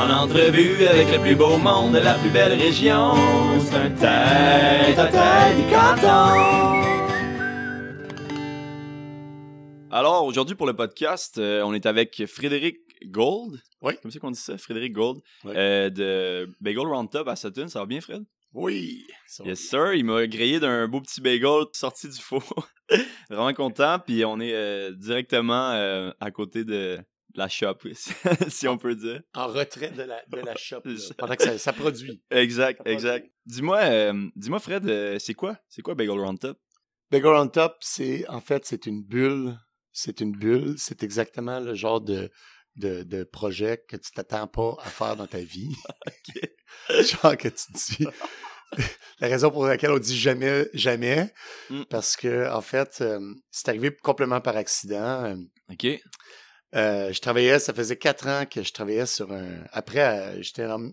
En entrevue avec le plus beau monde de la plus belle région. C'est un tête à tête du canton. Alors, aujourd'hui pour le podcast, euh, on est avec Frédéric Gold. Oui. Comme c'est qu'on dit ça? Frédéric Gold. Oui. euh, de Bagel Roundtop à Sutton. Ça va bien, Fred? Oui. ça va Yes, sir. Il m'a grillé d'un beau petit bagel sorti du four. Vraiment content. Puis on est euh, directement euh, à côté de la shop, si on peut dire. En retrait de la, de la shop, là, pendant que ça, ça produit. Exact, Ça exact. Dis-moi, euh, dis-moi, Fred, euh, c'est quoi? C'est quoi Bagel Roundtop? Bagel on top, c'est en fait c'est une bulle. C'est une bulle. C'est exactement le genre de, de, de projet que tu t'attends pas à faire dans ta vie. genre que tu dis. La raison pour laquelle on dit jamais, jamais, Mm. parce que en fait, euh, c'est arrivé complètement par accident. OK. Euh, je travaillais, ça faisait quatre ans que je travaillais sur un. Après, euh, j'étais dans-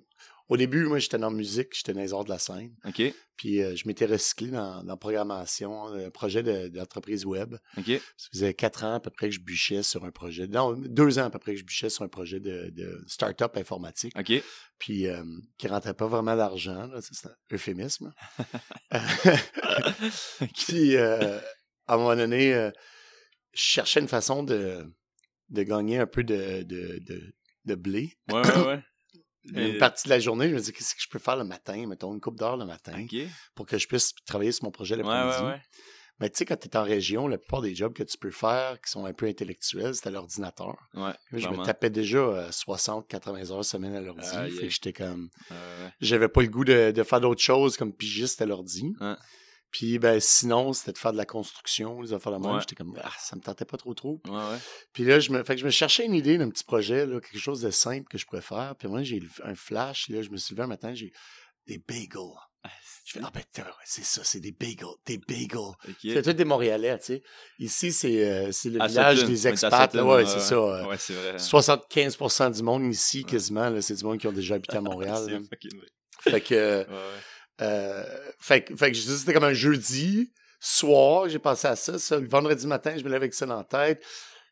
Au début, moi, j'étais dans la musique, j'étais dans les arts de la scène. OK. Puis euh, je m'étais recyclé dans, dans la programmation, un projet de- d'entreprise web. OK. Ça faisait quatre ans à peu près que je bûchais sur un projet. Non, deux ans à peu près que je bûchais sur un projet de, de start-up informatique. OK. Puis euh, qui rentrait pas vraiment d'argent. C'est un euphémisme. Puis euh, à un moment donné, euh, je cherchais une façon de, de gagner un peu de, de, de, de blé. Ouais, ouais, ouais. Une Euh, partie de la journée, je me disais, qu'est-ce que je peux faire le matin, mettons une coupe d'heure le matin, pour que je puisse travailler sur mon projet l'après-midi. ouais, ouais. Mais tu sais, quand tu es en région, la plupart des jobs que tu peux faire, qui sont un peu intellectuels, c'est à l'ordinateur. Moi, je me tapais déjà euh, 60, 80 heures semaine à l'ordi. Aïe. que j'étais comme. J'avais pas le goût de, de faire d'autres choses comme pigiste à l'ordi. Puis ben sinon, c'était de faire de la construction, les affaires de même. Ouais. J'étais comme ah, ça me tentait pas trop trop. Ouais, ouais. Puis là, je me, fait que je me cherchais une idée d'un petit projet, là, quelque chose de simple que je pourrais faire. Puis moi, j'ai eu un flash, là, je me suis levé un matin, j'ai des bagels. Je fais, ah ben, c'est ça, c'est des bagels, des bagels. C'est tout des Montréalais, tu sais. Ici, c'est euh, le À village des expats. là, Sutton, ouais, ouais, c'est ça. euh, Ouais, c'est vrai. 75% du monde ici, quasiment, c'est du monde qui ont déjà habité à Montréal. Fucking vrai. Fait que, euh. Euh, fait, que- fait c'était comme un jeudi soir, j'ai pensé à ça, ça. Le vendredi matin, je me lève avec ça dans la tête.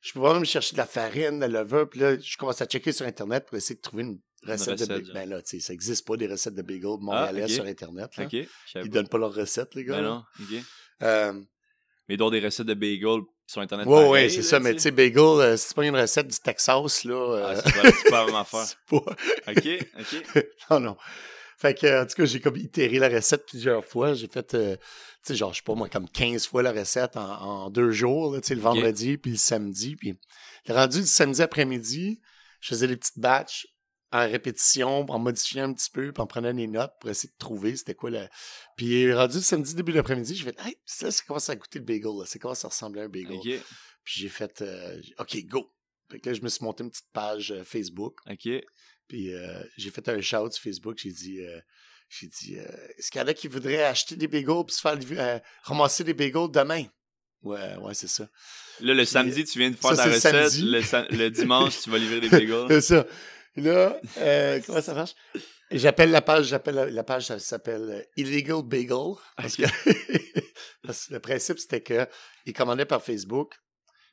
Je peux vraiment me chercher de la farine, de la levure, puis là, je commence à checker sur Internet pour essayer de trouver une recette, de recette, bagel. Ben là, tu sais, ça existe pas des recettes de bagel montréalais Ah, sur Internet. Là. Ils donnent pas leurs recettes, les gars. Ben non, OK. Euh, Mais des recettes de bagel sur Internet. Ouais, pareil, ouais, c'est ça. Mais tu sais, bagel, euh, c'est pas une recette du Texas, là. Ah, euh, c'est pas, c'est pas la même affaire. c'est pas- OK, OK. non, non. Fait que, en tout cas, j'ai comme itéré la recette plusieurs fois. J'ai fait, euh, tu sais, genre, je sais pas moi, comme 15 fois la recette en, en deux jours, tu sais, le vendredi puis le samedi. Puis, le rendu du samedi après-midi, je faisais des petites batchs en répétition, en modifiant un petit peu, puis en prenant des notes pour essayer de trouver c'était quoi la. Puis, rendu le samedi, début d'après-midi, je fait, hey, ça, ça commence à goûter le bagel, là. Ça commence à ressembler à un bagel. Puis j'ai fait, euh, OK, go. Fait que là, je me suis monté une petite page euh, Facebook. OK. Puis euh, j'ai fait un shout sur Facebook. J'ai dit, euh, j'ai dit, euh, est-ce qu'il y en a qui voudraient acheter des bagels puis se faire ramasser des bagels demain? Ouais, ouais, c'est ça. Là, le samedi, tu viens de faire Ça, ta recette. Le, dimanche, tu vas livrer des bagels. C'est ça. Là, comment ça marche? J'appelle la page, j'appelle la, la page, ça s'appelle Illegal Bagel. Parce que, parce que le principe, c'était que ils commandaient par Facebook,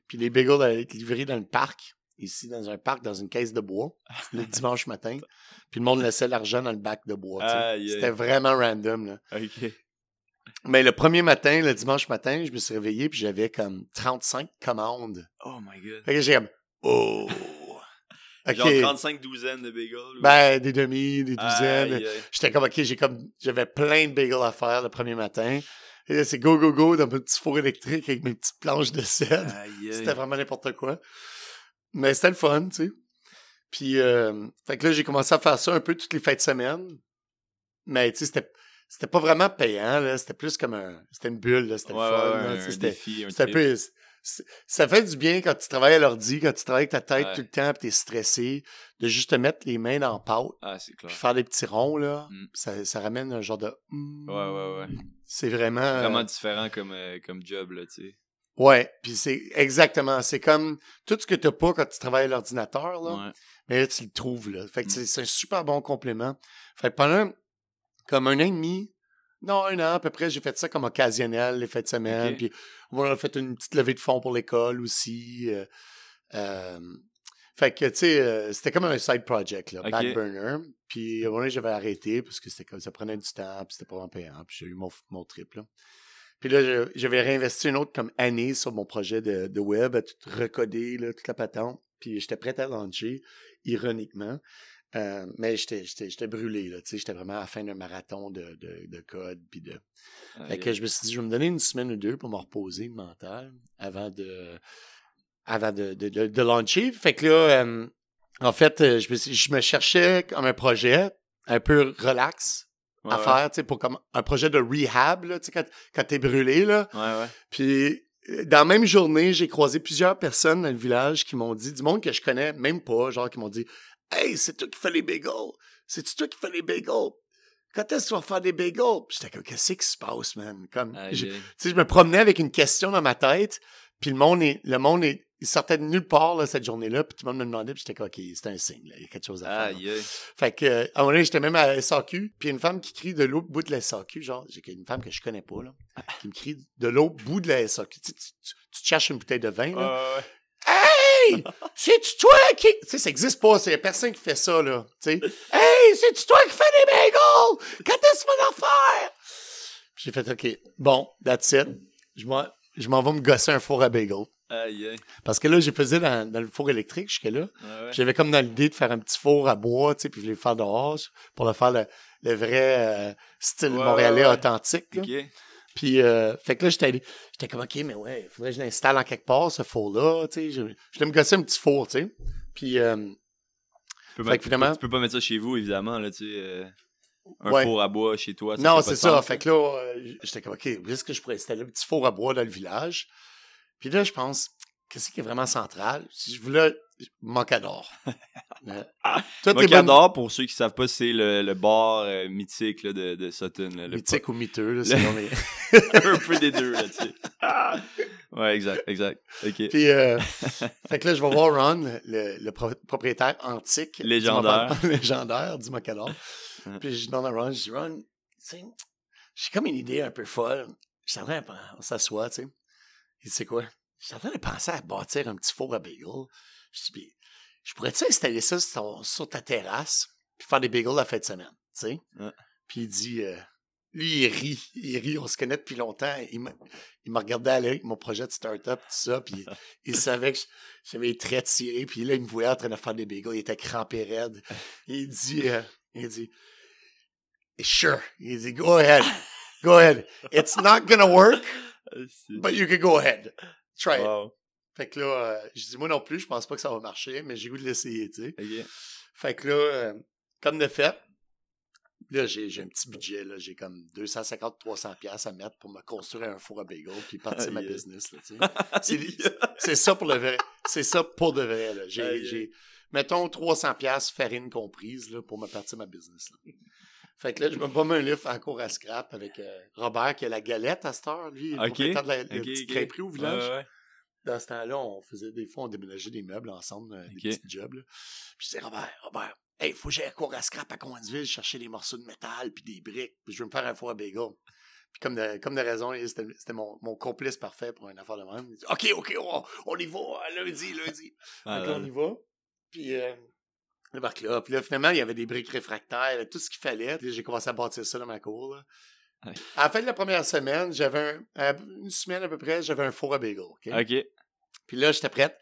puis les bagels allaient être livrés dans le parc, ici, dans un parc, dans une caisse de bois, le dimanche matin. Puis le monde laissait l'argent dans le bac de bois. C'était vraiment random, là. Mais le premier matin, le dimanche matin, je me suis réveillé, puis j'avais comme 35 commandes. Oh my God. Fait que j'ai comme, oh! OK. Genre 35 douzaines de bagels. Ben, des demi, des douzaines. J'étais comme, OK, j'ai comme, j'avais plein de bagels à faire le premier matin. Et là, c'est go, go, go dans mon petit four électrique avec mes petites planches de cèdre. Aïe, aïe. C'était vraiment n'importe quoi. Mais c'était le fun, tu sais. Puis, euh, fait que là, j'ai commencé à faire ça un peu toutes les fêtes de semaine. Mais, tu sais, c'était, c'était pas vraiment payant, là. C'était plus comme un, c'était une bulle, là. C'était Ouais, le fun, ouais, là. un C'était, défi, un peu. c'est- Ça fait du bien quand tu travailles à l'ordi, quand tu travailles avec ta tête Ouais. tout le temps, puis t'es stressé, de juste te mettre les mains dans la pâte, Ah, c'est clair. puis faire des petits ronds, là. Mm. Ça, ça ramène un genre de. mm. Ouais, ouais, ouais. C'est vraiment. euh, Vraiment différent comme, euh, comme job, là, tu sais. Ouais, puis c'est exactement. C'est comme tout ce que t'as pas quand tu travailles à l'ordinateur, là. Ouais. Mais là, tu le trouves, là. Fait que Mm. c'est- un super bon complément. Fait que pendant comme un an et demi, non, un an à peu près, j'ai fait ça comme occasionnel, les fêtes de semaine. Puis on a fait une petite levée de fonds pour l'école aussi. euh, euh, Fait que, tu sais, euh, c'était comme un side project, là, Ok. back burner. Puis, à un moment j'avais arrêté parce que c'était comme ça prenait du temps, puis c'était pas vraiment payant. Puis, j'ai eu mon, mon trip, là. Puis là, je- j'avais réinvesti une autre comme année sur mon projet de, de web, à tout recoder, là, toute la patente. Puis, j'étais prêt à lancer, ironiquement. Euh, mais j'étais, brûlé, là, tu sais. J'étais vraiment à la fin d'un marathon de, de, de code, puis de... Fait que je me suis dit, je vais me donner une semaine ou deux pour me reposer mental avant de avant de, de, launcher. Fait que là, euh, en fait, euh, je me, suis- je me cherchais comme un projet un peu relax Ouais, à ouais. faire, tu sais, pour comme un projet de rehab, là, tu sais, quand, quand t'es brûlé, là. Ouais, ouais. Puis, euh, dans la même journée, j'ai croisé plusieurs personnes dans le village qui m'ont dit, du monde que je connais même pas, genre qui m'ont dit Hey, c'est toi qui fais les bagels! C'est toi qui fais les bagels! Quand est-ce que tu vas faire des bagels? J'étais comme, qu'est-ce qui se passe, man? Comme, Aïe, je- aïe. tu sais, je me promenais avec une question dans ma tête, puis le monde est, le monde est, il sortait de nulle part là, cette journée-là, puis tout le monde me demandait, puis j'étais comme, OK, c'est un signe, là, il y a quelque chose à faire. Aïe. Fait que, euh, à un moment donné, j'étais même à la SAQ, puis une femme qui crie de l'autre bout de la SAQ, genre, j'ai une femme que je connais pas, là, qui me crie de l'autre bout de la SAQ. Tu, sais, tu, tu- tu te cherches une bouteille de vin, là. Hey! C'est-tu toi qui. Tu sais, ça existe pas, c'est personne qui fait ça, là. Tu sais, hey! C'est-tu toi qui fais des bagels? Quand est-ce qu'on en faire? Puis J'ai fait, OK, bon, that's it. Je m'en, je m'en vais me gosser un four à bagel. Aïe, aïe. Parce que là, j'ai faisais dans, dans le four électrique jusque là. Ouais. J'avais comme dans l'idée de faire un petit four à bois, tu sais, puis je voulais le faire dehors pour le faire le, le vrai euh, style Ouais, montréalais ouais, authentique. Puis, euh, fait que là, j'étais allé- j'étais comme, OK, mais ouais, il faudrait que je l'installe en quelque part, ce four-là, tu sais. Je, je voulais me gosser un petit four, tu sais. Puis, euh, Tu peux, Fait mettre- finalement- tu peux pas mettre ça chez vous, évidemment, là, tu sais. un Ouais. four à bois chez toi. ça non, c'est ça. sens, Fait que là, euh, j'étais comme, OK, où est-ce que je pourrais installer un petit four à bois dans le village? Puis là, je pense, qu'est-ce qui est vraiment central? Si je voulais, Moncador. Euh, Mocador, pour ceux qui savent pas, c'est le, le bar euh, mythique là, de, de Sutton. là, le Mythique ou miteux, là, selon les... un peu des deux, là, tu sais. Ouais, exact, exact. OK. Puis, euh, fait que là, je vais voir Ron, le, le pro- propriétaire antique. Légendaire. Légendaire du Mocador. Puis je demande à Ron, je dis, Ron, tu sais, j'ai comme une idée un peu folle. Je pen- on s'assoit, tu sais. Il dit, c'est quoi? Je suis en train de penser à bâtir un petit four à bagel. Je dis, je pourrais-tu installer ça sur, ta terrasse, puis faire des bagels la fin de semaine, tu sais? Ouais. Puis il dit, euh, lui, il rit, il rit, on se connaît depuis longtemps. Il m'a il m'a regardé aller avec mon projet de start-up, tout ça, puis il savait que j'avais les traits tirés, puis là, il me voyait en train de faire des bagels, il était crampé raide. Il dit, euh, il dit, sure. Il dit, go ahead, go ahead. It's not gonna work, but you can go ahead. Try it. Fait que là, euh, je dis, moi non plus, je pense pas que ça va marcher, mais j'ai goût de l'essayer, tu sais. Fait que là, euh, comme de fait, là, j'ai j'ai un petit budget, là. J'ai comme 250-300$ piastres à mettre pour me construire un four à bagel puis partir ma business, là, tu sais. C'est- ça pour le vrai. C'est ça pour de vrai, là. J'ai, mettons 300$ piastres, farine comprise, là, pour me partir ma business, là. Fait que là, je me promets un livre en cours à scrap avec euh, Robert qui a la galette à cette heure, lui, le Ok. propriétaire de la, la Ok, petite crêperie au village Ouais, ouais. dans ce temps-là, on faisait des fois, on déménageait des meubles ensemble, euh, des petits jobs. Là. Puis je disais, Robert, Robert, hey, faut que j'aille à court à scrap à Coinsville chercher des morceaux de métal puis des briques. Puis je veux me faire un four à bagel. Puis comme de, comme de raison, c'était mon, mon complice parfait pour une affaire de même. Il dit, OK, OK, on, on y va, lundi, lundi. Ah, là, on y va. Puis, euh, débarque là. Puis là, finalement, il y avait des briques réfractaires, tout ce qu'il fallait. J'ai commencé à bâtir ça dans ma cour. là. Ouais. À la fin de la première semaine, j'avais un, une semaine à peu près, j'avais un four à bagel. OK? Puis là, j'étais prête.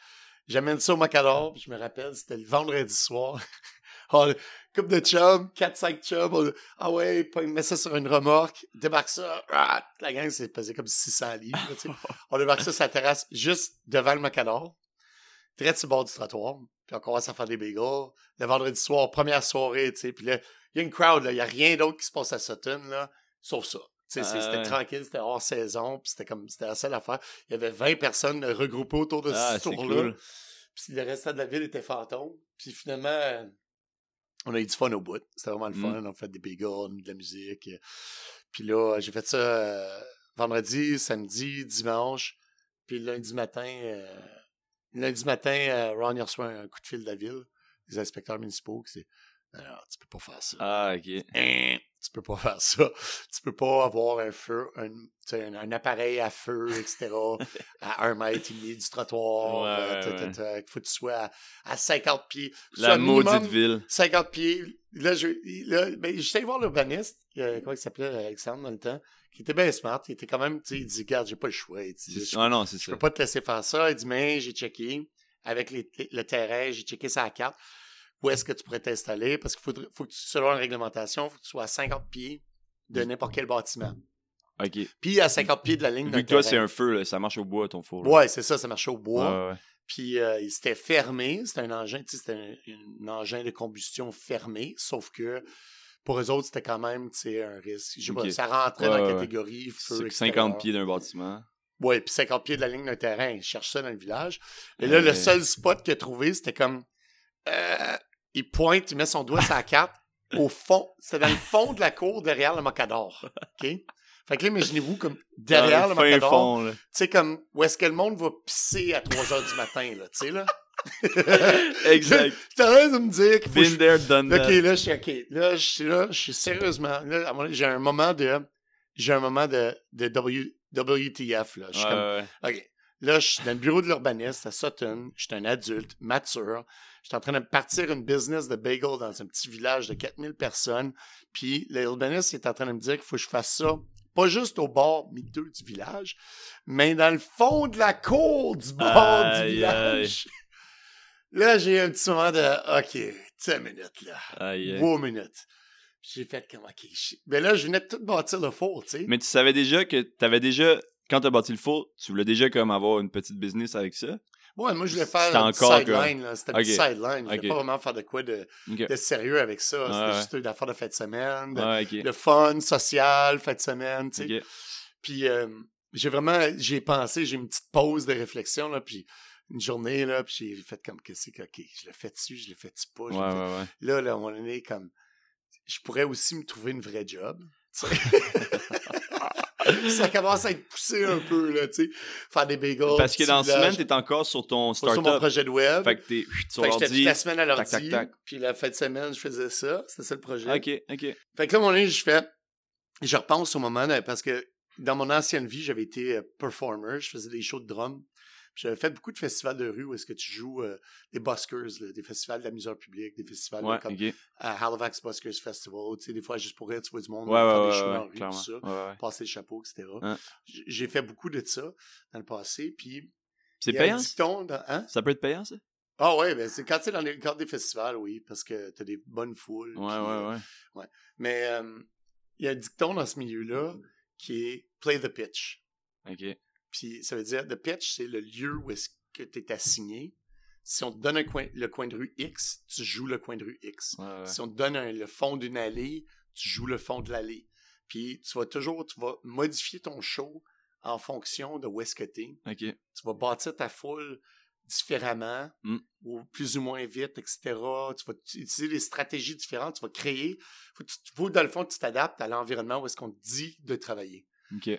J'amène ça au Macador, puis je me rappelle, c'était le vendredi soir. oh, coupe de chum, 4-5 chums. on- ah ouais, il met ça sur une remorque, débarque ça. ah, la gang, c'est pesé comme 600 livres. là, on débarque ça sur la terrasse, juste devant le Macador, très sur le bord du trottoir. Puis on commence à faire des bagels. Le vendredi soir, première soirée, tu sais. Puis là, il y a une crowd, là. Il n'y a rien d'autre qui se passe à Sutton, là, sauf ça. Tu sais, c'est- Ah c'était ouais. tranquille, c'était hors saison, puis c'était comme, c'était la seule affaire. Il y avait 20 personnes regroupées autour de Ah, ce tour-là. cool. Puis le restant de la ville était fantôme. Puis finalement, on a eu du fun au bout. C'était vraiment le Mm. fun. On a fait des bagels, de la musique. Puis là, j'ai fait ça euh, vendredi, samedi, dimanche. Puis lundi matin, euh, lundi matin, euh, Ron il reçoit un coup de fil de la ville, des inspecteurs municipaux. qui c'est Alors, tu peux pas faire ça. Ah, ok. Hein, tu peux pas faire ça. Tu peux pas avoir un feu, un, tu sais, un, un appareil à feu, etc., à un mètre et demi du trottoir. Ouais, euh, ouais, ouais. qu'il faut que tu sois à, à 50 pieds. La maudite ville. 50 pieds. Là, je, là, ben, j'étais voir l'urbaniste, euh, comment il s'appelait, Alexandre, dans le temps, qui était bien smart. Il était quand même, tu sais, il dit, regarde, j'ai pas le choix. Il dit, je, Ah non, c'est je peux pas te laisser faire ça. Il dit, mais j'ai checké avec les- le terrain, j'ai checké sa carte. Où est-ce que tu pourrais t'installer? Parce qu'il faudrait- faut que tu, selon la réglementation, il faut que tu sois à 50 pieds de n'importe quel bâtiment. Ok. Puis à 50 pieds de la ligne Vu que toi, c'est un feu, là, ça marche au bois, ton four. là. Ouais, c'est ça, ça marchait au bois. Ouais, ouais. Puis euh, il s'était fermé. C'était un engin, c'était un, un engin de combustion fermé. Sauf que pour eux autres, c'était quand même, un risque. Je sais pas, ça rentrait Ouais, dans la catégorie feu C'est extérieur. 50 pieds d'un bâtiment. Ouais, puis 50 pieds de la ligne d'un terrain. Il cherche ça dans le village. Et là, le seul spot qu'il a trouvé, c'était comme. euh, il pointe, il met son doigt sur la carte. Au fond, c'était dans le fond de la cour derrière le Mocador. OK? Fait que là, imaginez-vous comme derrière le Mocador. fond. Tu sais, comme où est-ce que le monde va pisser à 3 heures du matin, là. Tu sais, là? Exact. T'as rien de me dire qu'il faut que Been je- there, done OK, là, je suis OK. Là, je suis là, je suis sérieusement. Là, j'ai un moment de. J'ai un moment de, de w, WTF, là. Je suis Ouais, comme. ouais. OK. Là, je suis dans le bureau de l'urbaniste à Sutton. Je suis un adulte, mature. Je suis en train de partir une business de bagel dans un petit village de 4000 personnes. Puis l'urbaniste est en train de me dire qu'il faut que je fasse ça, pas juste au bord miteux du village, mais dans le fond de la cour du bord Aïe, du village. Là, j'ai un petit moment de OK, 10 minutes, là. Aïe, aïe. 3 minutes. J'ai fait comme OK. Mais là, je venais de tout bâtir le four, tu sais. Mais tu savais déjà que t'avais déjà, quand t'as bâti le four, tu voulais déjà comme avoir une petite business avec ça? Ouais, moi, je voulais faire un petit encore sideline. là. C'était un petit sideline. Je voulais pas vraiment faire de quoi de, de sérieux avec ça. C'était juste une affaire de fin de semaine, de, fun, social, fin de semaine, tu sais. Puis euh, j'ai vraiment, j'ai pensé, j'ai une petite pause de réflexion, là, puis une journée, là, puis j'ai fait comme, qu'est-ce que, OK, je l'ai fait dessus, je l'ai fait dessus pas. Ouais. Là, là, à un moment donné, comme, je pourrais aussi me trouver une vraie job. ça commence à être poussé un peu, là, tu sais. Faire des bagels. Parce que dans la semaine, t'es encore sur ton Sur mon startup. projet de web. Fait que t'es sur Fait que j'étais l'ordi. toute la semaine à l'ordi. tac, tac. Puis la fin de semaine, je faisais ça. C'était ça le projet. Ok, ok. Fait que là, mon je fais. Je repense au moment parce que dans mon ancienne vie, j'avais été euh, performer. Je faisais des shows de drum. J'avais fait beaucoup de festivals de rue où est-ce que tu joues euh, des buskers, là, des festivals d'amuseurs publics, des festivals là, Ouais, comme à Halifax Buskers Festival. Tu sais, des fois, juste pour rire, tu vois du monde Ouais, faire ouais, des ouais, ouais, la rue, clairement. tout ça, Ouais, ouais. passer le chapeau, etc. Hein? J'ai fait beaucoup de ça dans le passé. Puis C'est payant? dans- hein? Ça peut être payant, ça? Ah ouais, ben c'est quand tu es dans les cadres des festivals, oui, parce que t'as des bonnes foules. Ouais, puis, euh, ouais, ouais. Mais euh, il y a un dicton dans ce milieu-là qui est play the pitch. Ok. Puis ça veut dire the pitch, c'est le lieu où est-ce que tu es assigné. Si on te donne un coin, le coin de rue X, tu joues le coin de rue X. Ouais, ouais. Si on te donne un- le fond d'une allée, tu joues le fond de l'allée. Puis tu vas toujours, tu vas modifier ton show en fonction de où est-ce que tu es. Ok. Tu vas bâtir ta foule différemment, Mm. ou plus ou moins vite, etc. Tu vas utiliser des stratégies différentes, tu vas créer. Faut, tu- faut, dans le fond, que tu t'adaptes à l'environnement où est-ce qu'on te dit de travailler. Ok.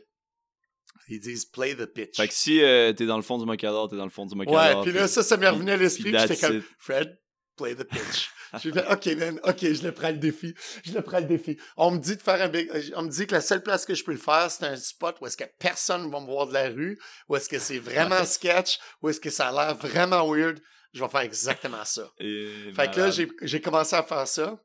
Ils disent play the pitch. Fait que si euh, t'es dans le fond du mocador, t'es dans le fond du mocador. ouais, puis là, ça, ça m'est revenu à l'esprit. J'étais comme. Fred, play the pitch. J'ai fait, OK, man, OK, je le prends le défi. Je le prends le défi. On me dit de faire un big, on me dit que la seule place que je peux le faire, c'est un spot où est-ce que personne va me voir de la rue, où est-ce que c'est vraiment sketch, où est-ce que ça a l'air vraiment weird. Je vais faire exactement ça. Et Fait que là, j'ai commencé à faire ça.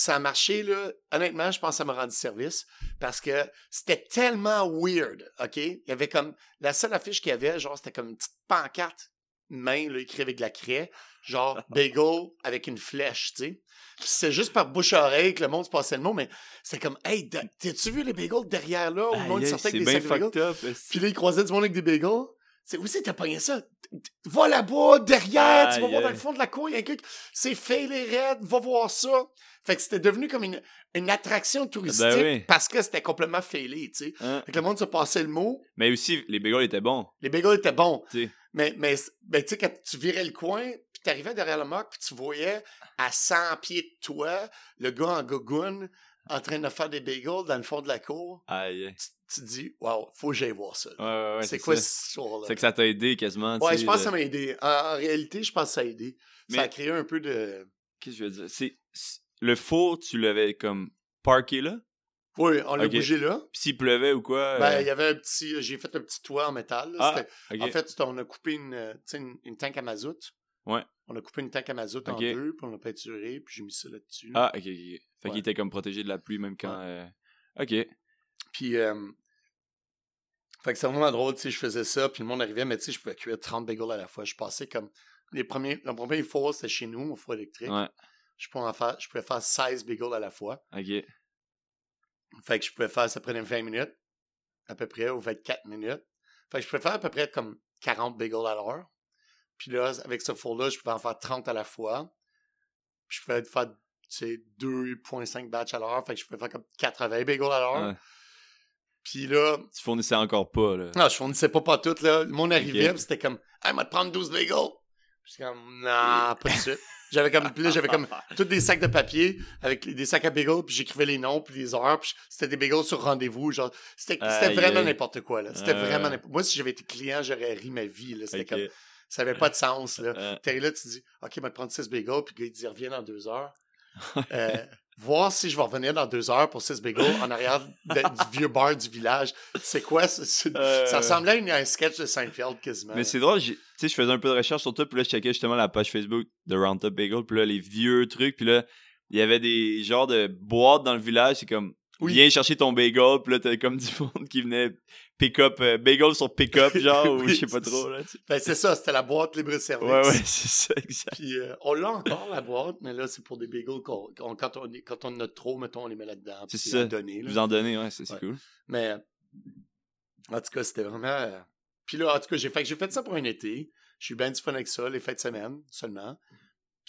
Ça a marché, là. Honnêtement, je pense que ça m'a rendu service parce que c'était tellement weird, OK? Il y avait comme... La seule affiche qu'il y avait, genre, c'était comme une petite pancarte, main, là, écrite avec de la craie, genre bagel avec une flèche, tu sais? Puis c'est juste par bouche-oreille que le monde se passait le mot, mais c'était comme, hey, t'as-tu vu les bagels derrière là? Où le monde sortait C'est avec des sacs de bagels? Puis là, il croisait du monde avec des bagels. C'est où c'est t'as pogné ça? Va là-bas, derrière, tu vas voir dans le fond de la cour, il y a un qui- C'est failé raide, va voir ça. Fait que c'était devenu comme une, une attraction touristique Ben oui. parce que c'était complètement failé, tu sais. Hein? Fait que le monde se passait le mot. Mais aussi, les bagels étaient bons. Les bagels étaient bons. Mais, mais, tu sais, quand tu virais le coin, puis t'arrivais derrière le mock, puis tu voyais à 100 pieds de toi, le gars en gogoon, en train de faire des bagels dans le fond de la cour, Aïe. tu, te dis, wow, faut que j'aille voir ça. Ouais, ouais, ouais. c'est quoi ça. cette histoire-là? C'est que ça t'a aidé quasiment. Ouais, je pense que ça m'a aidé. En, en réalité, je pense que ça a aidé. Ça a créé un peu de. Qu'est-ce que je veux dire? C'est. le four, tu l'avais comme parké là? Oui, on l'a bougé là. Puis s'il pleuvait ou quoi? Ben, euh, il y avait un petit. J'ai fait un petit toit en métal. là. Ah. En fait, on a coupé une, une, une tank à mazout. Ouais. On a coupé une tank à mazout en deux, puis on l'a peinturé, puis j'ai mis ça là-dessus. Ah, ok, ok. Fait Ouais. qu'il était comme protégé de la pluie même quand. euh, Ok. Puis, euh, fait que c'est vraiment drôle, tu sais, je faisais ça, puis le monde arrivait, mais tu sais, je pouvais cuire 30 bagels à la fois. Je passais comme, les premiers, le premier four, c'était chez nous, mon four électrique. Ouais. Je, pouvais en faire, je pouvais faire 16 bagels à la fois. Ok. Fait que je pouvais faire, ça prenait 20 minutes, à peu près, ou 24 minutes. Fait que je pouvais faire à peu près comme 40 bagels à l'heure. Puis là, avec ce four-là, je pouvais en faire 30 à la fois. Puis je pouvais faire, tu sais, 2,5 batchs à l'heure. Fait que je pouvais faire comme 80 bagels à l'heure. Ouais. Puis là, Tu fournissais encore pas, là. non, je fournissais pas pas tout, là. Ok. puis c'était comme, hey, m'a te prendre 12 bagels. Puis j'étais comme, non, pas de suite. J'avais comme, puis là, j'avais comme tous des sacs de papier avec des sacs à bagels, puis j'écrivais les noms, puis les heures, puis c'était des bagels sur rendez-vous. Genre, c'était c'était vraiment n'importe quoi, là. C'était Euh. vraiment n'importe Moi, si j'avais été client, j'aurais ri ma vie, là. C'était comme, ça avait pas de sens, là. Euh, T'es là, tu dis, OK, je vais te prendre 6 bagels, puis le gars, il dit, reviens dans deux heures. Euh, voir si je vais revenir dans deux heures pour 6 bagels en arrière de- du vieux bar du village. C'est quoi? ça? C'est- Euh. Ça ressemblait à, une- à un sketch de Seinfeld quasiment. Mais c'est drôle, tu sais, je faisais un peu de recherche sur toi, puis là, je checkais justement la page Facebook de Roundup Bagel, puis là, les vieux trucs, puis là, il y avait des genres de boîtes dans le village, c'est comme, Oui. viens chercher ton bagel, puis là, t'as comme du monde qui venait pick-up, euh, bagel sur pick-up, genre, ou je sais pas trop, là. Ben, c'est ça, c'était la boîte libre-service. Ouais, ouais, c'est ça, exact. Puis euh, on l'a encore, la boîte, mais là, c'est pour des bagels qu'on, qu'on- quand, on, quand on en a trop, mettons, on les met là-dedans. puis C'est à ça. donner, là. Vous en donnez, ouais, c'est c'est Ouais. cool. Mais en tout cas, c'était vraiment. euh, Puis là, en tout cas, j'ai fait, j'ai fait ça pour un été. J'ai eu bien du fun avec ça, les fêtes de semaine seulement.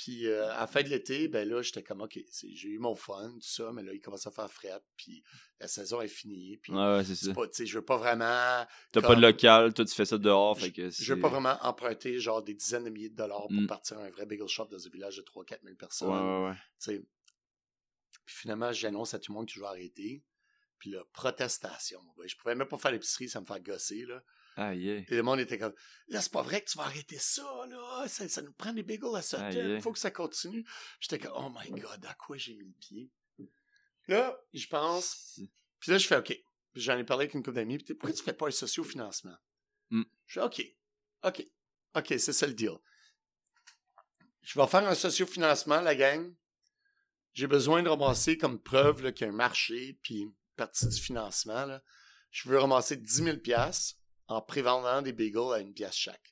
Puis euh, à la fin de l'été, ben là, j'étais comme, OK, j'ai eu mon fun, tout ça, mais là, il commence à faire fret, puis la saison est finie. Puis Ouais, ouais, c'est pas, tu sais, je veux pas vraiment. T'as pas de local, toi, tu fais ça dehors, fait que Je veux pas vraiment emprunter genre des dizaines de milliers de dollars pour Mm. partir à un vrai bagel shop dans un village de 3-4 000 personnes. Ouais, ouais, ouais. tu sais. Puis finalement, j'annonce à tout le monde que je vais arrêter. Puis là, protestation. Ouais, je pouvais même pas faire l'épicerie, ça me fait gosser, là. Et le monde était comme, là, c'est pas vrai que tu vas arrêter ça, là. Ça, ça nous prend des bagels à. Aïe, Il faut que ça continue. J'étais comme, oh my god, à quoi j'ai mis le pied? Là, je pense. Puis là, je fais, OK. Puis J'en ai parlé avec une couple d'amis. Pourquoi tu fais pas un socio-financement? Mm. Je fais, OK. OK. OK, c'est ça le deal. Je vais faire un socio-financement, la gang. J'ai besoin de ramasser comme preuve qu'il y a un marché, puis une partie du financement. Là. Je veux ramasser 10 000 en prévendant des bagels à une pièce chaque.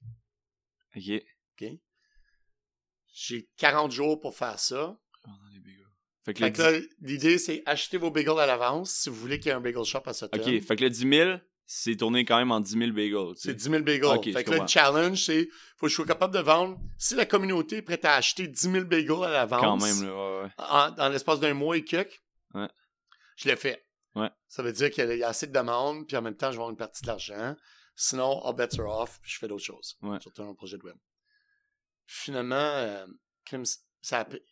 Ok. J'ai 40 jours pour faire ça. Fait que, Fait le que là, l'idée, c'est acheter vos bagels à l'avance si vous voulez qu'il y ait un bagel shop à Sutton. Ok, fait que le 10 000, c'est tourné quand même en 10 000 bagels. C'est sais. 10 000 bagels. Ok, fait que là, le challenge, c'est faut que je sois capable de vendre. Si la communauté est prête à acheter 10 000 bagels à l'avance, Quand même, là, ouais, ouais. en- dans l'espace d'un mois et quelques, Ouais. je l'ai fait. Ouais. Ça veut dire qu'il y a- il y a assez de demandes, puis en même temps, je vais avoir une partie de l'argent. Sinon, all bets are off, puis je fais d'autres choses. Ouais. Je retourne au projet de web. Finalement, euh, ça, a, pris-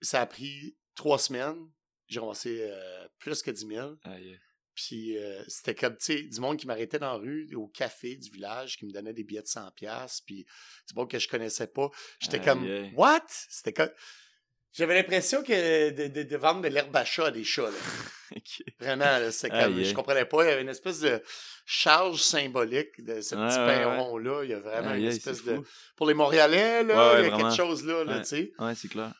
ça a pris trois semaines. J'ai ramassé euh, plus que 10 000. Aïe. Puis euh, c'était comme, tu sais, du monde qui m'arrêtait dans la rue, au café du village, qui me donnait des billets de 100 pièces puis du monde que je connaissais pas. J'étais comme, what? C'était comme... J'avais l'impression que de, de- de vendre de l'herbe à chat à des chats, là. Ok. Vraiment, là, c'était comme, je comprenais pas. Il y avait une espèce de charge symbolique de ce petit ouais, pain rond-là. Il y a vraiment une espèce c'est de... fou. Pour les Montréalais, là, Ouais, il y a vraiment. quelque chose là, là, tu sais. Ouais, c'est clair.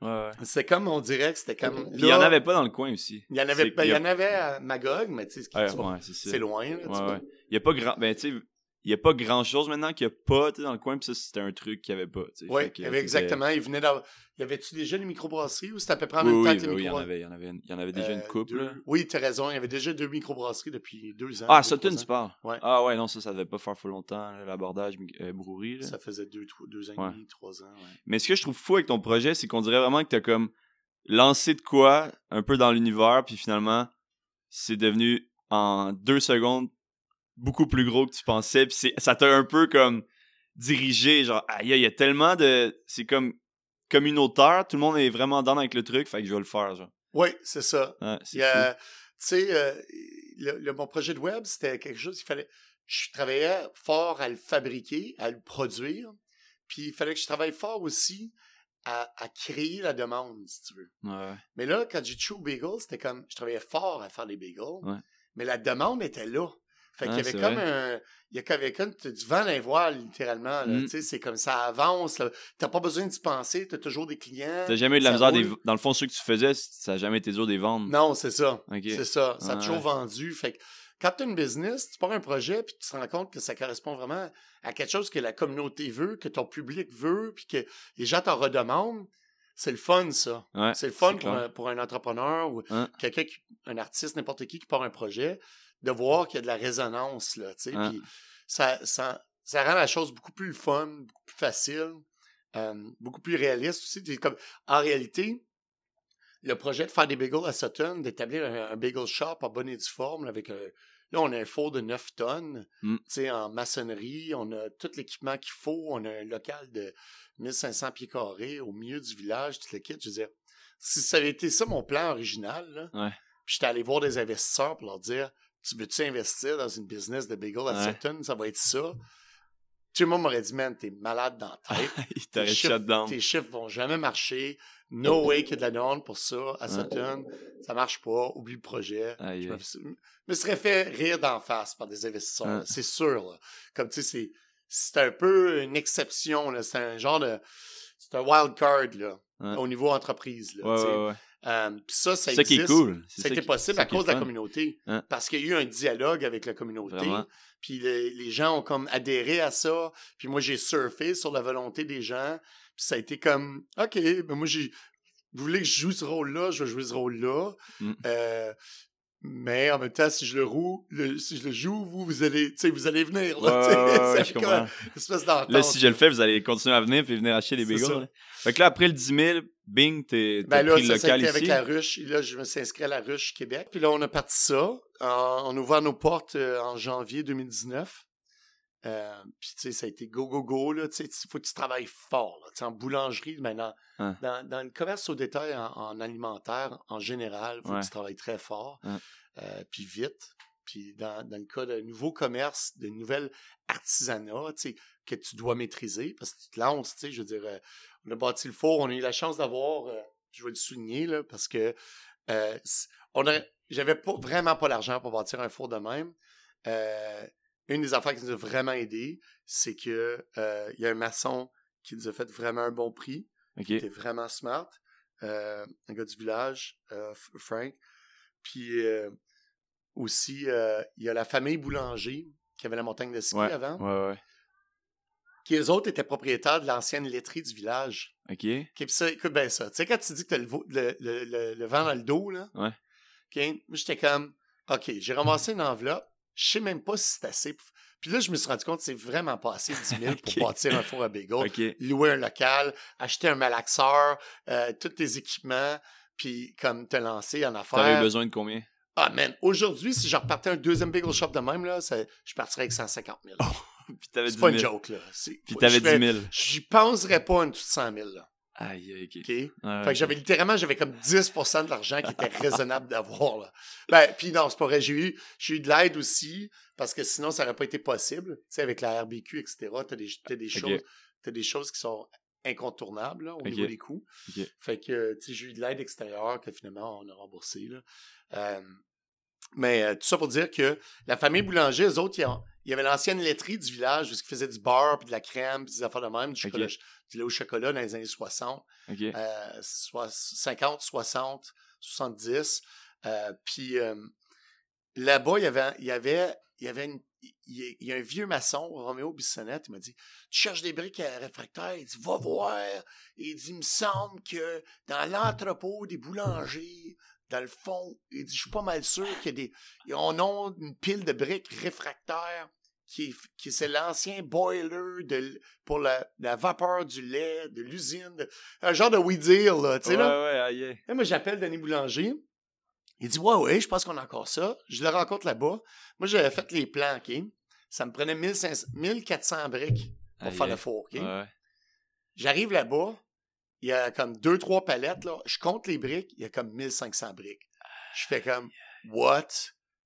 Ouais. C'est comme, on dirait que c'était comme... Puis il y en avait pas dans le coin aussi. Il y en avait, c'est ben, il y en avait à Magog, mais tu sais, c'est c'est loin, là. Il y a pas grand. Ben, tu sais, il y a pas grand chose maintenant qu'il y a pas tu dans le coin, puis ça, c'était un truc qu'il y avait pas. tu. Oui, il y avait exactement. Il venait d'avoir. Y avait-tu déjà les microbrasseries ou c'était à peu près en Oui, même temps oui, que les oui, il y en microbrasseries? avait, il y en avait, il y en avait déjà une Euh, couple. deux-. Oui, tu as raison. Il y avait déjà deux microbrasseries depuis deux ans. Ah, Sutton, tu parles? Ouais. Ah, ouais, non, ça, ça devait pas faire full longtemps, l'abordage euh, brouerie. ans. là. Ça faisait deux, trois- deux ans Ouais. et demi, trois ans. Ouais. Mais ce que je trouve fou avec ton projet, c'est qu'on dirait vraiment que t'as comme lancé de quoi un peu dans l'univers, puis finalement, c'est devenu en deux secondes beaucoup plus gros que tu pensais, puis ça t'a un peu comme dirigé, genre, aïe, il y a tellement de. C'est comme communautaire, tout le monde est vraiment dans avec le truc, fait que je vais le faire, genre. Oui, c'est ça. Ouais, Tu sais, euh, le, le- mon projet de web, c'était quelque chose qu'il fallait. Je travaillais fort à le fabriquer, à le produire. Puis il fallait que je travaille fort aussi à, à créer la demande, si tu veux. Ouais. Mais là, quand j'ai touché au bagel, c'était comme, je travaillais fort à faire des bagels, Ouais. mais la demande était là. Fait qu'il y Ah, avait comme vrai. un, il y a comme, du vent dans les voiles, littéralement. Mm. Sais, c'est comme ça avance. T'as pas besoin d'y penser, t'as toujours des clients. T'as jamais eu de la misère des... Dans le fond, ceux que tu faisais, ça a jamais été dur des vendre. Non, c'est ça. C'est ça. Ça a toujours vendu. Fait que quand tu as une business, tu pars un projet, puis tu te rends compte que ça correspond vraiment à quelque chose que la communauté veut, que ton public veut, puis que les gens t'en redemandent. C'est le fun, ça. Ouais, C'est le fun pour un, pour un entrepreneur ou Hein? quelqu'un, qui- un artiste, n'importe qui qui part un projet, de voir qu'il y a de la résonance, là, tu sais. Hein. Puis ça, ça, ça rend la chose beaucoup plus fun, beaucoup plus facile, euh, beaucoup plus réaliste aussi. Comme, en réalité, le projet de faire des bagels à Sutton, d'établir un, un bagel shop en bonne et due forme, avec un, là, on a un four de 9 tonnes, Mm. tu sais, en maçonnerie, on a tout l'équipement qu'il faut, on a un local de 1500 pieds carrés au milieu du village, tout le kit. Je veux dire, si ça avait été ça mon plan original, là, Ouais. puis j'étais allé voir des investisseurs pour leur dire Tu veux-tu investir dans une business de bagel à Ouais. Sutton Ça va être ça. Tout le monde m'aurait dit Man, t'es malade dans la tête. Il t'aurait tes, chiffres, shut down. tes chiffres vont jamais marcher. No way qu'il y ait de la demande pour ça à Sutton. Ça marche pas. Oublie le projet. Je me, aïe. je me serais fait rire d'en face par des investisseurs. Ouais. là. C'est sûr. là. Comme tu sais, c'est, c'est un peu une exception. C'est un genre de. C'est un wild card là, Ouais. au niveau entreprise. Là, Euh, ça, ça ça qui est existe. cool. Qui- possible à cause de la communauté. Hein? Parce qu'il y a eu un dialogue avec la communauté. Vraiment. Puis les, les gens ont comme adhéré à ça. Puis moi, j'ai surfé sur la volonté des gens. Puis ça a été comme, OK, ben moi, j'ai... Vous voulez que je joue ce rôle-là, je vais jouer ce rôle-là. Mm. Euh, mais en même temps, si je le roule, le- si je le joue, vous, vous allez, tu sais, vous allez venir. Là, ouais, je comprends. espèce. Là, si je le fais, vous allez continuer à venir puis venir acheter les bagels. là. Fait que là, après le 10 000, bing, t'es Ben là, pris ça, ça a local été avec ici. la ruche. Et là, je me suis inscrit à la ruche Québec. Puis là, on a parti ça. En- on a ouvert nos portes euh, en janvier 2019. Euh, puis, tu sais, ça a été go, go, go. Là, tu sais, il faut que tu travailles fort. Là, Tu sais, en boulangerie, maintenant, Hein. dans, dans le commerce au détail en, en alimentaire, en général, il faut Ouais. que tu travailles très fort. Hein. euh, puis vite. Puis dans, dans le cas de nouveaux commerces, de nouvelles artisanats, tu sais, que tu dois maîtriser, parce que tu te lances, tu sais, je veux dire, euh, on a bâti le four, on a eu la chance d'avoir, je vais le souligner, là, parce que on a, j'avais pas, vraiment pas l'argent pour bâtir un four de même. Euh, une des affaires qui nous a vraiment aidé, c'est que euh, il y a un maçon qui nous a fait vraiment un bon prix, OK. qui était vraiment smart, euh, un gars du village, euh, Frank. Puis aussi, il y a la famille Boulanger qui avait la montagne de ski Ouais. avant, Ouais, ouais. qui eux autres étaient propriétaires de l'ancienne laiterie du village. OK. Puis ça, écoute bien ça. Tu sais, quand tu dis que t'as le, le, le, le- le vent dans le dos, là. Ouais. OK, moi, j'étais comme, OK, j'ai ramassé une enveloppe. Je sais même pas si c'est assez. Puis là, je me suis rendu compte que c'est vraiment pas assez 10 000 pour bâtir un four à bagel. Louer un local, acheter un malaxeur, euh, tous tes équipements, puis comme te lancer en T'avais affaires. besoin de combien? Ah, man, aujourd'hui, si je repartais un deuxième bagel shop de même, là, ça- je partirais avec 150 000. Puis t'avais 10 c'est 000. pas une joke, là. Puis t'avais ferais- 10 000. J'y penserais pas en dessous de 100 000, là. Aïe, aïe, OK. OK? Ouais, Fait que j'avais littéralement, j'avais comme 10% de l'argent qui était raisonnable d'avoir. Là. Ben, puis non, c'est pas vrai. J'ai eu, j'ai eu de l'aide aussi, parce que sinon, ça n'aurait pas été possible. Tu sais, avec la RBQ, etc., t'as des, t'as des, choses, t'as des choses qui sont incontournables là, au niveau des coûts. Fait que, tu sais, j'ai eu de l'aide extérieure que finalement, on a remboursé. Là. Euh, mais euh, tout ça pour dire que la famille Boulanger, eux autres, ils ont- il y avait l'ancienne laiterie du village, où ils faisaient du beurre, puis de la crème, puis des affaires de même, du, chocolat, du lait au chocolat dans les années 60 OK. euh, soix- 50, 60, 70. Euh, puis euh, là-bas, il y avait, il y avait, il y avait une- il y a un vieux maçon, Roméo Bissonnette, il m'a dit Tu cherches des briques à réfractaires Il dit Va voir. Il dit Il me semble que dans l'entrepôt des boulangers, dans le fond, il dit Je suis pas mal sûr qu'il y a des. Ils ont une pile de briques réfractaires qui, qui c'est l'ancien boiler de, pour la, la vapeur du lait de l'usine. de- un genre de oui dire, là, tu sais, ouais, là. ouais. Là, moi, j'appelle Denis Boulanger. Il dit, ouais, ouais, je pense qu'on a encore ça. Je le rencontre là-bas. Moi, j'avais fait les plans, OK? Ça me prenait 1500, 1400 briques pour faire le four, OK? Ouais, ouais. J'arrive là-bas. Il y a comme deux, trois palettes, là. Je compte les briques. Il y a comme 1500 briques. Je fais comme, what?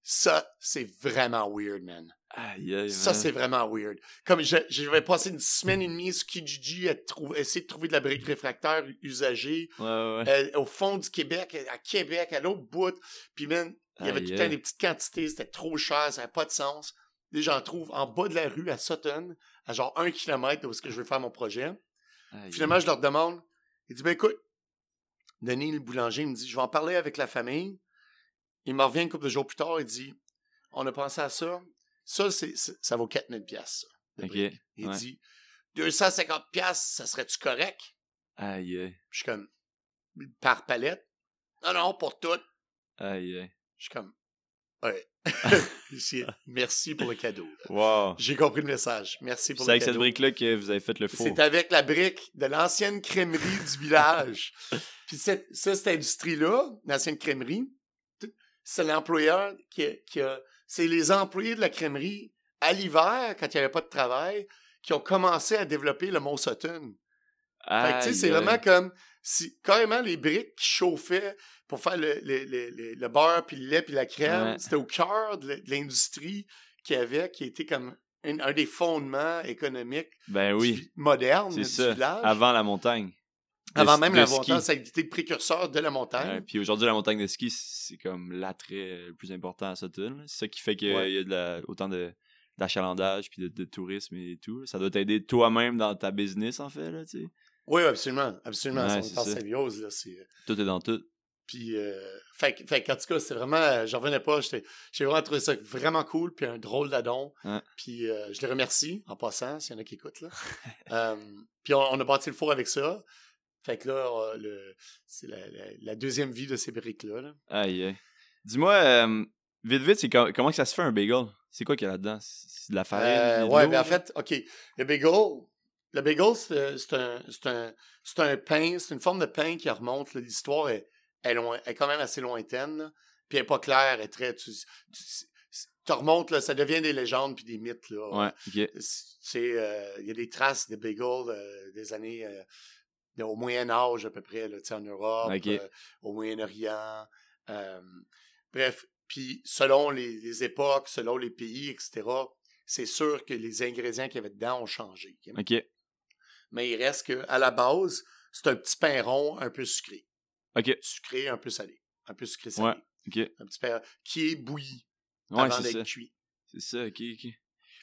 Ça, c'est vraiment weird, man. Aïe, aïe, Ça, c'est vraiment weird. Comme je, je vais passer une semaine et demie sur Kijiji à trouver, essayer de trouver de la brique réfractaire usagée Ouais, ouais, ouais. euh, au fond du Québec, à Québec, à l'autre bout. Puis, man, il y avait Aïe, tout le temps des petites quantités, c'était trop cher, ça n'avait pas de sens. Là, j'en trouve en bas de la rue à Sutton, à genre un kilomètre de où est-ce que je vais faire mon projet. Finalement, je leur demande. Il dit, ben écoute, Denis, le boulanger, il me dit, je vais en parler avec la famille. Il me revient une couple de jours plus tard, il dit, on a pensé à ça. Ça, c'est, ça vaut 4000 pièces. Ok, Il ouais. dit, 250 pièces, ça serait-tu correct? Aïe. Je suis comme, par palette? Non, non, pour tout. Aïe. Je suis comme, ouais. Merci pour le cadeau. Wow. J'ai compris le message. Merci pour C'est le avec cette brique-là que vous avez fait le four. C'est avec la brique de l'ancienne crèmerie du village. Puis cette, ça, cette industrie-là, l'ancienne crèmerie, c'est l'employeur qui qui a- C'est les employés de la crèmerie, à l'hiver, quand il n'y avait pas de travail, qui ont commencé à développer le Mont Sutton. Fait que, c'est vraiment comme si carrément les briques qui chauffaient pour faire le, le, le, le- beurre, puis le lait, puis la crème, Ouais. c'était au cœur de l'industrie qu'il y avait, qui était comme un, un des fondements économiques Ben du oui, vi- moderne c'est du ça. village. Avant la montagne. Avant même de la ski. montagne, ça a été le précurseur de la Ouais, montagne. puis aujourd'hui, la montagne de ski, c'est comme l'attrait le plus important à Sutton. C'est ça qui fait qu'il Ouais. y a de la- autant de d'achalandage puis de, de tourisme et tout. Ça doit t'aider toi-même dans ta business, en fait, là, tu sais. Oui, absolument. Absolument. Ouais, c'est symbiose, là. c'est- Tout est dans tout. Puis, euh, fait, qu'en tout cas, c'était vraiment, euh, j'en revenais pas. J'ai vraiment trouvé ça vraiment cool, puis un drôle d'adon. Puis, euh, je les remercie, en passant, s'il y en a qui écoutent, là. Euh, puis, on, on a bâti le four avec ça. Fait que là, c'est la, la- la deuxième vie de ces briques-là. là. Aïe, aïe. Dis-moi, vite, vite, c'est com- comment que ça se fait un bagel? C'est quoi qu'il y a là-dedans? C'est c'est de la farine? Ouais, l'eau, ben en fait, OK. Le bagel, le bagel, c'est c'est un, c'est un, c'est un pain, c'est une forme de pain qui remonte. L'histoire est, est, loin, est quand même assez lointaine. Puis elle n'est pas claire, elle est très. Tu, tu, tu remontes, là, ça devient des légendes puis des mythes. Là. Ouais. C'est, euh, il y a des traces de bagel euh, des années. euh, au Moyen Âge à peu près, là, tu sais, en Europe, euh, au Moyen-Orient. bref, puis selon les, les époques, selon les pays, etc., c'est sûr que les ingrédients qu'il y avait dedans ont changé. Mais il reste que à la base, c'est un petit pain rond un peu sucré. Ok. Sucré, un peu salé. Un peu sucré salé. Ouais. Ok. Un petit pain qui est bouilli Ouais, avant c'est d'être ça. cuit. C'est ça, ok, ok.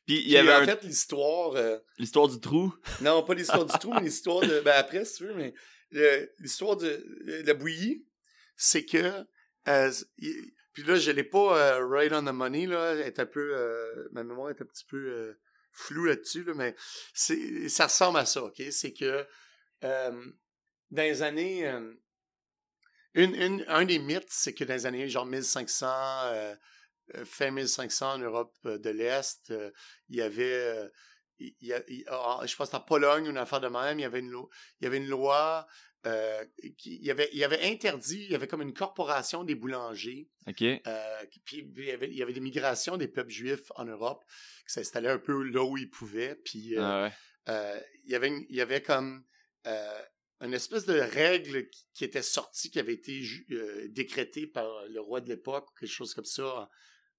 Puis il y avait en un- fait, l'histoire. euh, l'histoire du trou? Non, pas l'histoire du trou, mais l'histoire de. Ben après, si tu veux, mais l'histoire de la bouillie, c'est que. euh, puis là, je l'ai pas euh, right on the money, là. Elle est un peu. ma mémoire est un petit peu floue là-dessus, là, mais c'est, ça ressemble à ça, OK? C'est que dans les années. Euh, une, une- un des mythes, c'est que dans les années genre 1500, euh, euh, fin 1500 en Europe euh, de l'Est, euh, il y avait. euh, il y a- il- ah, je pense en Pologne, une affaire de même, il y avait une, lo- il y avait une loi euh, qui il y avait, il y avait interdit, il y avait comme une corporation des boulangers, Ok. euh, puis il y, avait, il y avait des migrations des peuples juifs en Europe qui s'installaient un peu là où ils pouvaient, puis euh, Ah ouais. euh, il, y avait une- il y avait comme euh, une espèce de règle qui, qui était sortie, qui avait été euh, décrétée par le roi de l'époque, ou quelque chose comme ça.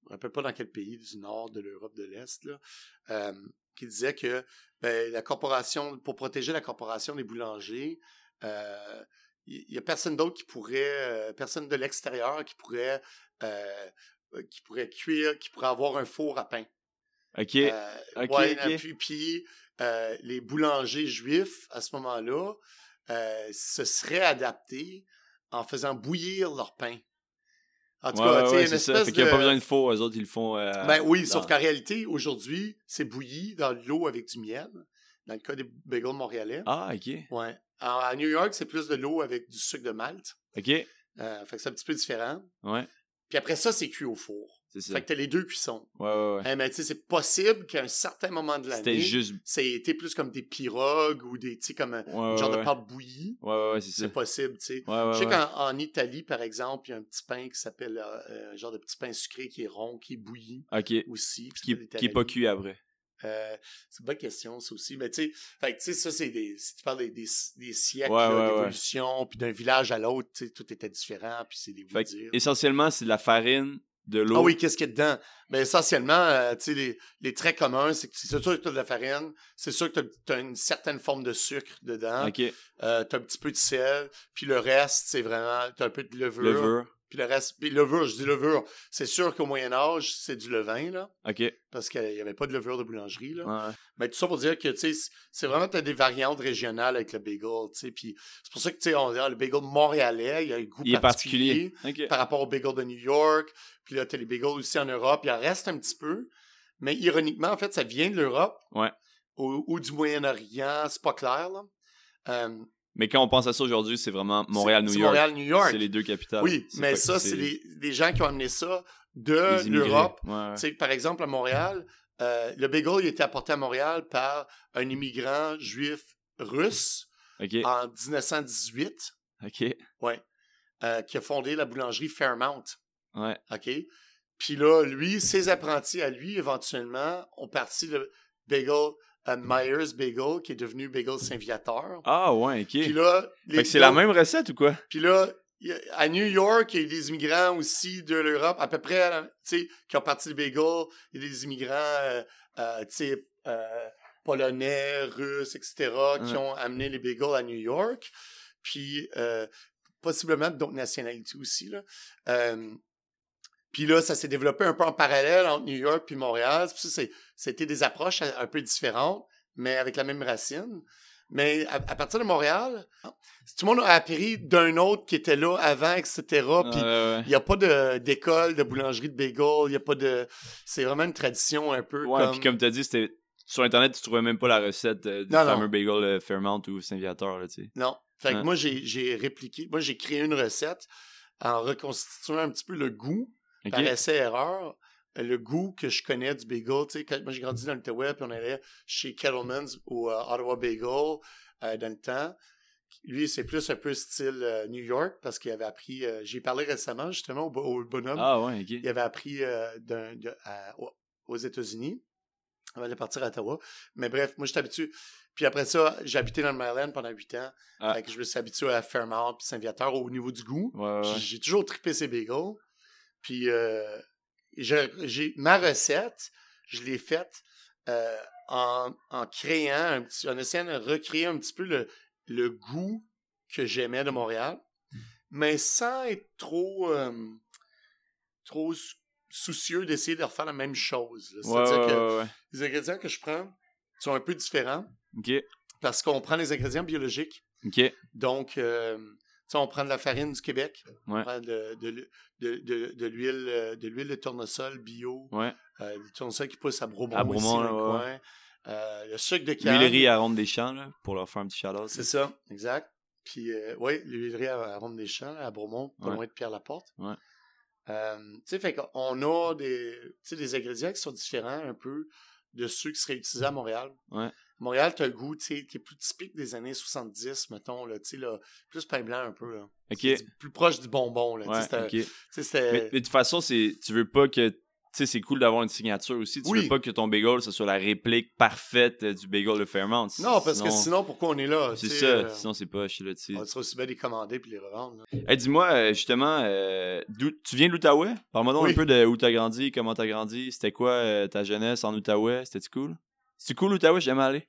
Je ne me rappelle pas dans quel pays du nord de l'Europe de l'Est, euh, qui disait que ben, la corporation, pour protéger la corporation des boulangers, euh, il n'y a personne d'autre qui pourrait, euh, personne de l'extérieur qui pourrait, euh, qui pourrait cuire, qui pourrait avoir un four à pain. Ok. Euh, ok, ouais, ok. Puis, puis, euh, les boulangers juifs, à ce moment-là, euh, se seraient adaptés en faisant bouillir leur pain. En tout Ouais, cas, ouais, une c'est ça. espèce Fait qu'il n'y a de- pas besoin de four, eux autres, ils le font. euh, Ben oui, dans- sauf qu'en réalité, aujourd'hui, c'est bouilli dans de l'eau avec du miel. Dans le cas des bagels montréalais. Ah, ok. Ouais. À New York, c'est plus de l'eau avec du sucre de malt. Ok. Euh, fait que c'est un petit peu différent. Ouais, Puis après ça, c'est cuit au four. Ça. Fait que t'as les deux cuissons. Ouais, ouais, ouais. Hein, mais tu sais, c'est possible qu'à un certain moment de C'était l'année, juste. ça ait été plus comme des pirogues ou des, tu sais, comme un Ouais, genre ouais, de pâte bouillie. Ouais, ouais, c'est ça. C'est possible, tu sais. Ouais, ouais, Je sais qu'en en Italie, par exemple, il y a un petit pain qui s'appelle euh, un genre de petit pain sucré qui est rond, qui est bouilli Ok. aussi. Qui, qui est pas cuit après. Euh, c'est une bonne question, ça aussi. Mais tu sais, fait que, tu sais, ça, c'est des. Si tu parles des, des, des siècles Ouais, ouais. d'évolution, puis d'un village à l'autre, tu sais, tout était différent, puis c'est des Fait essentiellement, c'est de la farine de l'eau. Ah oui, qu'est-ce qu'il y a dedans? Mais essentiellement, euh, tu sais, les, les traits communs, c'est que c'est sûr que tu as de la farine, c'est sûr que tu as, une certaine forme de sucre dedans, Ok. euh, tu as un petit peu de sel, puis le reste, c'est vraiment, tu as un peu de levure. Levure. Puis le reste, puis levure, je dis levure, c'est sûr qu'au Moyen-Âge, c'est du levain, là, Ok. parce qu'il n'y avait pas de levure de boulangerie, là. Ouais. Mais tout ça pour dire que, tu sais, c'est- vraiment, t'as des variantes régionales avec le bagel, tu sais, puis c'est pour ça que, tu sais, on dit, ah, le bagel montréalais, il y a un goût Il est particulier. Par rapport au bagel de New York. Puis là, t'as les bagels aussi en Europe. Il en reste un petit peu. Mais ironiquement, en fait, ça vient de l'Europe. Ouais. Ou, ou du Moyen-Orient. C'est pas clair, là. Euh, Mais quand on pense à ça aujourd'hui, c'est vraiment Montréal-New York. Montréal-New York. C'est les deux capitales. Oui, mais ça, c'est des, gens qui ont amené ça de l'Europe. Ouais, ouais. Par exemple, à Montréal, euh, le bagel il a été apporté à Montréal par un immigrant juif russe en 1918 Ok. euh, qui a fondé la boulangerie Fairmount. Ouais. OK? Puis là, lui, ses apprentis à lui, éventuellement, ont parti le bagel euh, Myers Bagel, qui est devenu Bagel Saint-Viateur. Ah ouais, ok. Puis là, Fait que c'est la même recette ou quoi? Puis là, à New York, il y a des immigrants aussi de l'Europe, à peu près, euh, tu sais, qui ont parti le bagel. Il y a des immigrants, euh, euh, tu sais, euh, polonais, russes, etc., qui Ouais. ont amené les bagels à New York. Puis, possiblement d'autres nationalités aussi, là. Euh, puis là, ça s'est développé un peu en parallèle entre New York puis Montréal. Puis ça, c'est- c'était des approches un un peu différentes, mais avec la même racine. Mais à, à partir de Montréal, tout le monde a appris d'un autre qui était là avant, etc. Puis il n'y a pas d'école de, boulangerie de bagel. Il a pas de. C'est vraiment une tradition un peu Ouais, comme. puis comme t'as dit, c'était sur internet, tu trouvais même pas la recette euh, du Non, bagel euh, Fairmount ou Saint-Viateur, là, tu sais. Non. Fait que Ouais. moi, j'ai j'ai répliqué. Moi, j'ai créé une recette en reconstituant un petit peu le goût Ok. par essai-erreur. euh, Le goût que je connais du bagel. Tu sais, quand moi, j'ai grandi dans l'Outaouais, puis on allait chez Kettleman's ou euh, Ottawa Bagel euh, dans le temps. Lui, c'est plus un peu style euh, New York parce qu'il avait appris. j'ai parlé récemment justement au, bo- au bonhomme. Ah ouais, ok. Il avait appris de- à- aux États-Unis avant de partir à Ottawa. Mais bref, moi, j'étais habitué. Puis après ça, j'ai habité dans le Maryland pendant huit ans. Ah. Fait que je me suis habitué à Fairmount puis Saint-Viateur au niveau du goût. Ouais, ouais. J'ai toujours trippé ces bagels. Puis euh, j'ai ma recette, je l'ai faite euh, en, en créant, un petit, en essayant de recréer un petit peu le, le goût que j'aimais de Montréal, mais sans être trop, euh, trop sou- soucieux d'essayer de refaire la même chose. C'est-à-dire ouais, que ouais, ouais. les ingrédients que je prends sont un peu différents parce qu'on prend les ingrédients biologiques. Donc, euh, on prend de la farine du Québec, Ouais. on prend de, de, de, de, l'huile euh, de l'huile de tournesol bio, Ouais. euh, du tournesol qui pousse à Bromont, À Bromont, ici, là, dans le ouais, coin. Euh, le sucre de canne. L'huilerie à Ronde des Champs, là, pour leur faire un petit shout C'est ça, exact. Puis, euh, oui, l'huilerie à, à Ronde des Champs, à Bromont, pas loin de Pierre-Laporte. Ouais. Tu sais, fait qu'on a des, des ingrédients qui sont différents un peu de ceux qui seraient utilisés à Montréal. Ouais. Montréal, tu as un goût, tu sais, qui est plus typique des années 70, mettons, là, tu sais, là, plus pain blanc un peu, là. Ok. C'est plus proche du bonbon, là. tu sais, Ouais, tu sais, Mais, mais de toute façon, c'est, tu veux pas que. Tu sais, c'est cool d'avoir une signature aussi. Tu Oui. veux pas que ton bagel, ce soit la réplique parfaite euh, du bagel de Fairmount. Non, parce que sinon, pourquoi on est là? C'est tu sais, ça, euh, sinon c'est pas chez là dessus. on serait aussi bien les commander puis les revendre. Hey, dis-moi, euh, justement, euh, d'où- tu viens de l'Outaouais? Parle-moi donc Oui. un peu de où t'as grandi, comment t'as grandi, c'était quoi euh, ta jeunesse en Outaouais, c'était-tu cool? C'est cool l'Outaouais, j'aime aller.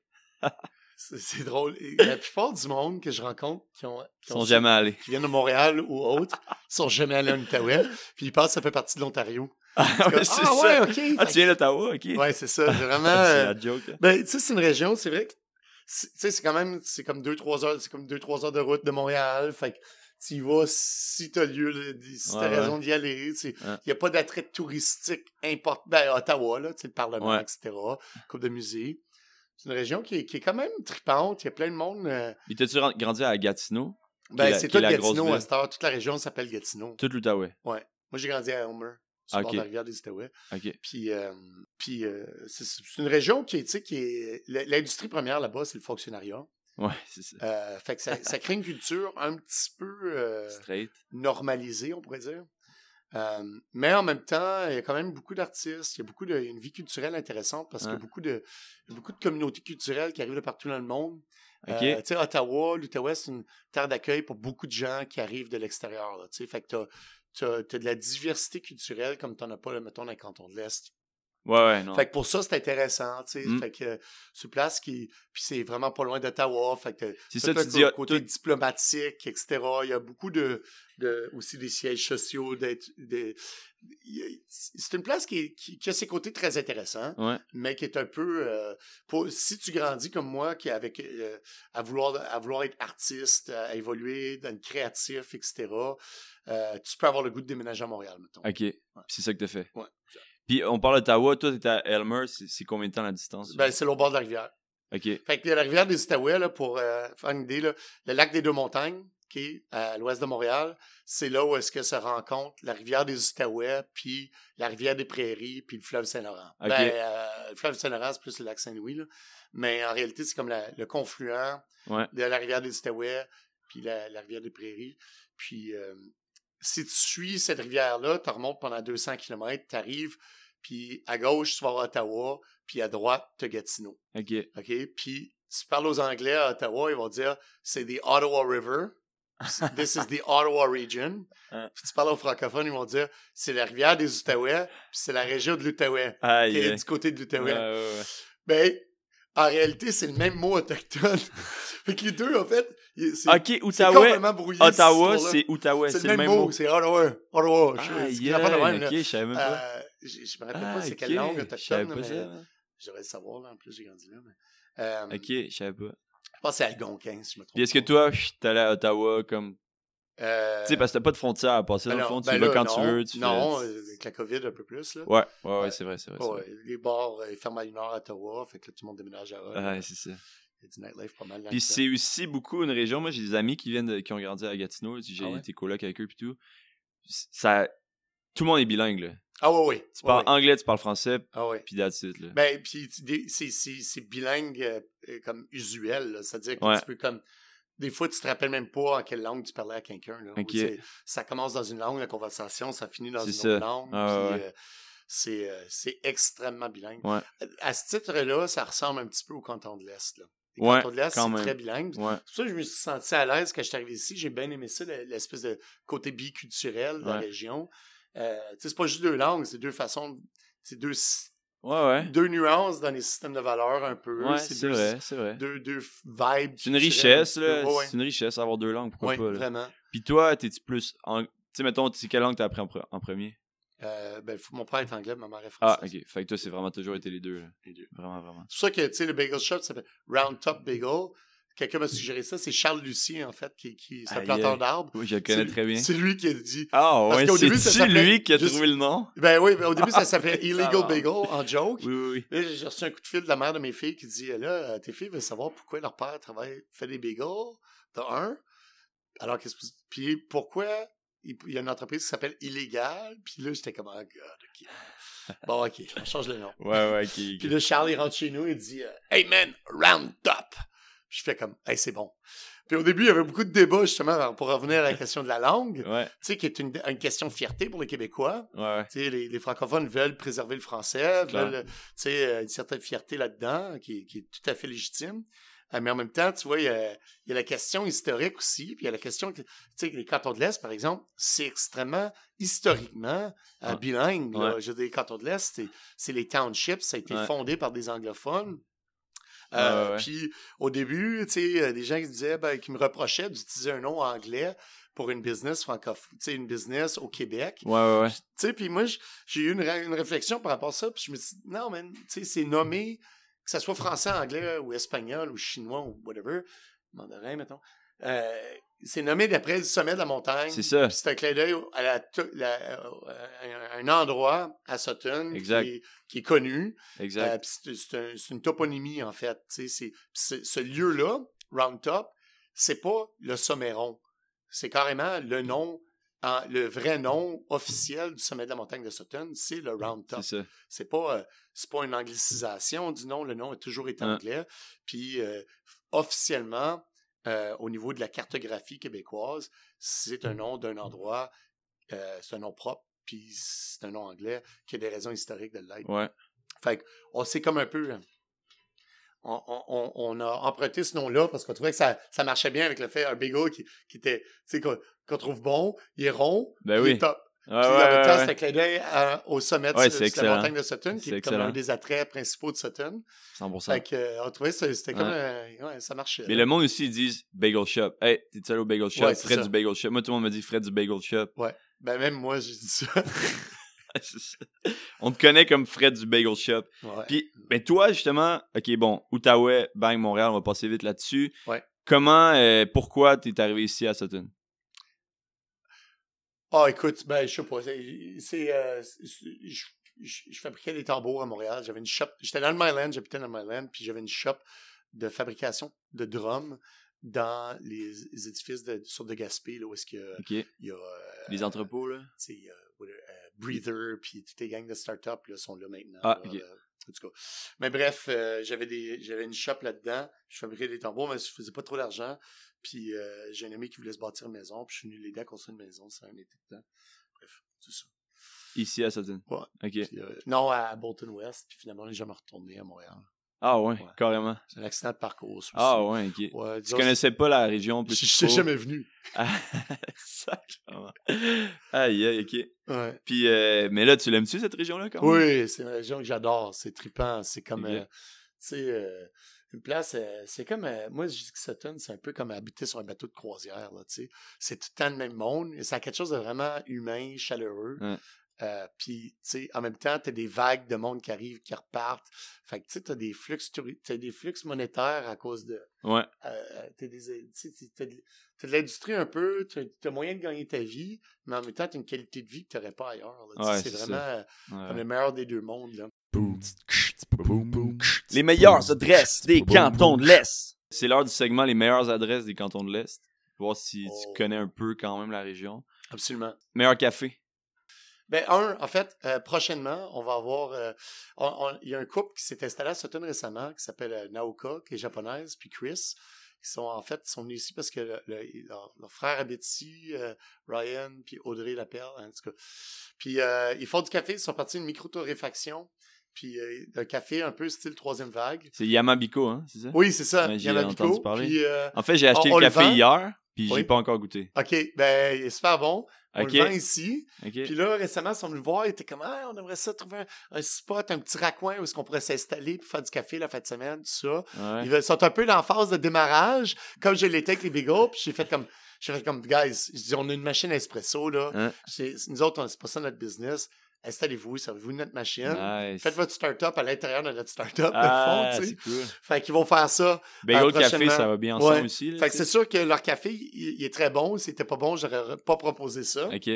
C'est c'est drôle. Et La plupart du monde que je rencontre qui, ont, qui, sont ont- jamais allés. qui viennent de Montréal ou autres sont jamais allés en Outaouais, puis ils pensent que ça fait partie de l'Ontario. Ah, Comme, ouais, ah ouais, ok. Ah, tu viens d'Ottawa, ok. Ouais, c'est ça. C'est vraiment. c'est euh, la joke. hein. Ben, tu sais, c'est une région, c'est vrai que. c'est- Tu sais, c'est quand même. C'est comme 2-3 heures, c'est comme 2-3 heures de route de Montréal. Fait que tu y vas si t'as lieu, si t'as Ouais, ouais. raison d'y aller. Il Ouais. n'y a pas d'attrait touristique important. Ben, Ottawa, là, le Parlement, Ouais. etc. Coupe de musées. C'est une région qui est, qui est quand même tripante. Il y a plein de monde. euh, Et t'as-tu grandi à Gatineau? ben, c'est tout Gatineau à cette heure. Toute la région s'appelle Gatineau. Tout l'Outaouais. Moi, j'ai grandi à Elmer, sur le bord Ok. de la rivière des Outaouais. Ok. Puis, euh, puis euh, c'est une région qui est, tu sais, qui est. L'industrie première là-bas, c'est le fonctionnariat. Ouais, c'est ça. Euh, fait que ça, ça crée une culture un petit peu euh, normalisée, on pourrait dire. Euh, mais en même temps, il y a quand même beaucoup d'artistes, il y a beaucoup de, une vie culturelle intéressante parce qu'il y a Ouais. beaucoup de, beaucoup de communautés culturelles qui arrivent de partout dans le monde. Ok. Euh, tu sais, Ottawa, l'Outaouais, c'est une terre d'accueil pour beaucoup de gens qui arrivent de l'extérieur. là, tu sais. Fait que t'as- tu as, de la diversité culturelle comme tu n'en as pas, mettons, dans les cantons de l'Est. Ouais, ouais, non. Fait que pour ça, c'est intéressant, tu sais. Mm. Fait que sur place, qui, puis c'est vraiment pas loin d'Ottawa. Fait que C'est ça, le tu dis, ah, côté tout- diplomatique, etc. Il y a beaucoup de, de aussi des sièges sociaux. d'être- de- il y a- c'est une place qui, qui, qui a ses côtés très intéressants, Ouais. mais qui est un peu. euh, pour- si tu grandis comme moi, qui avec euh, à vouloir à vouloir être artiste, à évoluer dans le créatif, etc. euh, tu peux avoir le goût de déménager à Montréal, mettons. Ok. C'est ça que t'as fait. Ouais. Puis on parle d'Ottawa, toi, t'es à Elmer, c'est combien de temps la distance? Ben, c'est au bord de la rivière. ok. Fait que la rivière des Outaouais, là, pour euh, faire une idée, là, le lac des Deux-Montagnes, qui est à l'ouest de Montréal, c'est là où est-ce que se rencontre la rivière des Outaouais, puis la rivière des Prairies, puis le fleuve Saint-Laurent. Ok. Ben, euh, le fleuve Saint-Laurent, c'est plus le lac Saint-Louis, là. mais en réalité, c'est comme la- le confluent Ouais. de la rivière des Outaouais, puis la, la rivière des Prairies. Puis, euh, si tu suis cette rivière-là, tu remontes pendant 200 km, tu arrives, puis à gauche, tu vas à Ottawa, puis à droite, tu as Gatineau. Ok. OK? Puis, si tu parles aux Anglais à Ottawa, ils vont dire c'est the Ottawa River. This is the Ottawa region. Hein. Puis tu parles aux francophones, ils vont dire c'est la rivière des Outaouais, puis c'est la région de l'Outaouais, qui est du côté de Ouais, l'Outaouais. ouais, ouais. Ben, en réalité, c'est le même mot autochtone. fait que les deux, en fait, c'est Ok, c'est Outaouais. complètement brouillé. Ottawa, c'est Outaouais. c'est le même mot. C'est Ottawa. Ottawa. Je- même, ok, je savais même pas. Euh, je, je me rappelle Ah, pas c'est ok, quelle langue autochtone, mais ça. je devrais le savoir, là. En plus, j'ai grandi là. Mais, euh, Ok, je savais pas. Je pense que c'est Algonquin, si je me trompe. Puis est-ce que toi, t'allais à Ottawa comme. Euh, Tu sais, parce que t'as pas de frontière à passer, dans le fond. Tu ben vas là, quand non, tu veux. Tu Non, fais... euh, avec la COVID un peu plus. Là. Ouais, ouais, ouais, Ouais. c'est vrai, c'est vrai. vrai. les bars euh, ils ferment à une heure à Ottawa, fait que là, tout le monde déménage à. Ouais, c'est ça. Il y a du nightlife pas mal. Puis c'est aussi beaucoup une région. Moi, j'ai des amis qui viennent de- qui ont grandi à Gatineau. J'ai Ah ouais? été coloc avec eux puis tout. Ça, tout le monde est bilingue là. Ah ouais, ouais. Tu parles ouais. anglais, tu parles français, Ah ouais. puis that's it, là. Ben, puis c'est- bilingue euh, euh, comme usuel. là. C'est-à-dire que tu peux comme. Des fois, tu te rappelles même pas en quelle langue tu parlais à quelqu'un. Ça commence dans une langue, la conversation, ça finit dans une ça. autre langue. Ah, ouais. euh, c'est euh, c'est extrêmement bilingue. Ouais. À ce titre-là, ça ressemble un petit peu au canton de l'Est. Les Ouais, cantons de l'Est, c'est très bilingue. C'est pour ça que je me suis senti à l'aise quand je suis arrivé ici. J'ai bien aimé ça, le- l'espèce de côté biculturel de la région. Euh, c'est pas juste deux langues, c'est deux façons, c'est deux, Ouais, ouais. deux nuances dans les systèmes de valeurs un peu. Ouais, c'est deux, vrai, c'est vrai. Deux, deux vibes. C'est une richesse, là. Ouais, C'est une richesse avoir deux langues, pourquoi pas, là. vraiment. Puis toi, t'es-tu plus. En... Tu sais, mettons, c'est quelle langue t'as appris en, pre- en premier? Euh, ben, mon père est anglais, ma mère est Ah, française. ok. Fait que toi, c'est vraiment toujours été les deux, là. Les deux. Vraiment, vraiment. C'est pour ça que, tu sais, le bagel shop s'appelle Round Top Bagel. Quelqu'un m'a suggéré ça. C'est Charles Lucie, en fait, qui, qui c'est un planteur d'arbres. Oui, je le connais C'est- très bien. C'est lui qui a dit. Ah, Parce ouais, s'appelait lui qui a juste- trouvé le nom? Ben oui, ben, au début, ça s'appelait Illegal. Bagel en joke. Oui, oui, oui. J'ai reçu un coup de fil de la mère de mes filles qui dit Là, euh, tes filles veulent savoir pourquoi leur père travaille, fait des bagels. T'as un. Alors, qu'est-ce que. Puis pourquoi il il y a une entreprise qui s'appelle Illégal. Puis là, j'étais comme Oh, God, OK. Bon, OK, on change le nom. Ouais, ouais, ok. Puis là, Charles, il rentre chez nous et dit euh, Hey man, round top. Je fais comme Hey, c'est bon. Puis au début, il y avait beaucoup de débats justement pour revenir à la question de la langue, tu sais, qui est une, une question de fierté pour les Québécois. ouais. Tu sais, les, les francophones veulent préserver le français, veulent tu sais, euh, une certaine fierté là-dedans, qui, qui est tout à fait légitime. Euh, mais en même temps, tu vois, il y a, il y a la question historique aussi, puis il y a la question que, tu sais, les cantons de l'Est, par exemple, c'est extrêmement historiquement euh, Ouais. bilingue. là. Ouais. Je dire, les cantons de l'Est, c'est- c'est les townships, ça a été fondé par des anglophones. Euh, ouais. Puis au début, tu sais, des gens qui disaient, ben, qui me reprochaient d'utiliser un nom anglais pour une business francophone, tu sais, une business au Québec. Ouais, ouais, ouais. Tu sais, puis moi, j'ai eu une, ré- une réflexion par rapport à ça, puis je me suis dit, non, mais, tu sais, c'est nommé, que ce soit français, anglais, ou espagnol, ou chinois, ou whatever, mandarin, mettons, euh, c'est nommé d'après le sommet de la montagne. C'est ça. C'est un clin d'œil à la, to- la- euh, un endroit à Sutton Exact. Qui, est, qui est connu. Exact. Euh, c'est, c'est un- c'est une toponymie, en fait. C'est, ce lieu-là, Round Top, c'est pas le sommet rond. C'est carrément le nom, en- le vrai nom officiel du sommet de la montagne de Sutton, c'est le Round Top. c'est ça. C'est pas, euh, c'est pas une anglicisation du nom. Le nom a toujours été Hein. anglais. Puis officiellement, euh, au niveau de la cartographie québécoise, c'est un nom d'un endroit, euh, c'est un nom propre, puis c'est un nom anglais qui a des raisons historiques de l'être. Ouais. Fait on s'est comme un peu. euh, On, on- on- on a emprunté ce nom-là parce qu'on trouvait que ça, ça marchait bien avec le fait un bagel qui, qui était, tu sais, qu'on qu'on trouve bon, il est rond, Ben il oui. est top. Ouais, Puis ouais, même temps, ouais, c'est un clin d'œil au sommet de, Ouais, la montagne de Sutton, qui C'est est comme un des attraits principaux de Sutton. 100%. Fait que, on trouvait que c'était comme. Ouais. un- ouais, ça marchait. Mais là. le monde aussi, ils disent bagel shop. Hey, t'es allé au bagel shop? Ouais, Fred ça. du bagel shop. Moi, tout le monde me dit Fred du bagel shop. Ben, même moi, j'ai dit ça. On te connaît comme Fred du bagel shop. Ouais. Puis, ben toi, justement, ok, bon, Outaouais, bang, Montréal, on va passer vite là-dessus. Ouais. Comment, euh, pourquoi t'es arrivé ici à Sutton? Ah, écoute, ben, je sais pas. c'est- euh, je, je- je fabriquais des tambours à Montréal. J'avais une shop. J'étais dans le Myland, j'habitais dans le Myland, puis j'avais une shop de fabrication de drums dans les, les édifices de, sur de Gaspé, là, où est-ce qu'il y a. Il y a, euh, Les entrepôts, là? tu sais, a, euh, Breather, puis toutes les gangs de start-up là, sont là maintenant. Ah, là, euh, en tout cas. Mais bref, euh, j'avais des j'avais une shop là-dedans. Je fabriquais des tambours, mais je faisais pas trop d'argent. Puis euh, j'ai un ami qui voulait se bâtir une maison, puis je suis venu l'aider à construire une maison, ça a un été de temps. Bref, c'est ça. Ici à Sutton. Ouais. Ok. Puis, euh, non, à Bolton West, puis finalement, j'ai jamais retourné à Montréal. Ah ouais, Ouais. carrément. C'est un accident de parcours. ça Ah aussi. ouais, ok. Ouais, Tu connaissais pas la région Je plus je suis jamais venu. Ah, sacrément. Aïe, aïe, ok. Ouais. Puis, euh, mais là, tu l'aimes-tu, cette région-là, quand même? Oui, c'est une région que j'adore. C'est trippant. C'est comme, euh, tu sais, euh, une place, euh, c'est comme, euh, moi, je dis que Sutton, c'est un peu comme habiter sur un bateau de croisière, là, tu sais. C'est tout le temps le même monde. et Ça a quelque chose de vraiment humain, chaleureux. Euh, Puis, tu sais, en même temps, tu as des vagues de monde qui arrivent, qui repartent. Fait que, tu sais, tu as des flux, t'as des flux monétaires à cause de, Ouais. euh, t'as t'as de, t'as l'industrie un peu, t'as as moyen de gagner ta vie, mais en même temps, t'as une qualité de vie que t'aurais pas ailleurs. Ouais, c'est c'est vraiment euh, ouais. comme le meilleur des deux mondes. Là. Les meilleures adresses des cantons de l'Est. C'est l'heure du segment Les meilleures adresses des cantons de l'Est. Voir si Oh. tu connais un peu quand même la région. Absolument. Meilleur café. Ben, un, en fait, euh, prochainement, on va avoir. euh, Il y a un couple qui s'est installé à Sutton récemment qui s'appelle euh, Naoka, qui est japonaise, puis Chris, qui sont en fait sont venus ici parce que le- le- leur, leur frère habite ici, euh, Ryan, puis Audrey Lapelle, en tout cas. Puis euh, ils font du café, ils sont partis d'une micro-torréfaction, puis euh, un café un peu style troisième vague. C'est Yamabiko, hein, c'est ça? Oui, c'est ça, Ouais, j'ai parler. Puis, euh, En fait, j'ai acheté On- le café hier, puis j'ai Oui. pas encore goûté. OK, ben, il est super bon. On Ok. le vend ici. Puis là, récemment, ils sont venus voir, ils étaient comme, ah, on aimerait ça trouver un, un spot, un petit raccoin où est-ce qu'on pourrait s'installer pour faire du café la fin de semaine, tout ça. Ouais. Ils sont un peu dans la phase de démarrage, comme je l'étais avec les Bagels, puis j'ai fait comme, j'ai fait comme, guys, on a une machine à espresso, là. Hein? Nous autres, on- c'est pas ça notre business. Installez-vous, servez-vous notre machine. Nice. Faites votre start-up à l'intérieur de notre start-up, Ah, de fond, tu c'est sais. cool. Fait qu'ils vont faire ça. Bagel Euh, café, ça va bien ensemble Ouais. aussi. là, Fait que c'est sûr que leur café, il, il est très bon. S'il était pas bon, j'aurais pas proposé ça. Ok.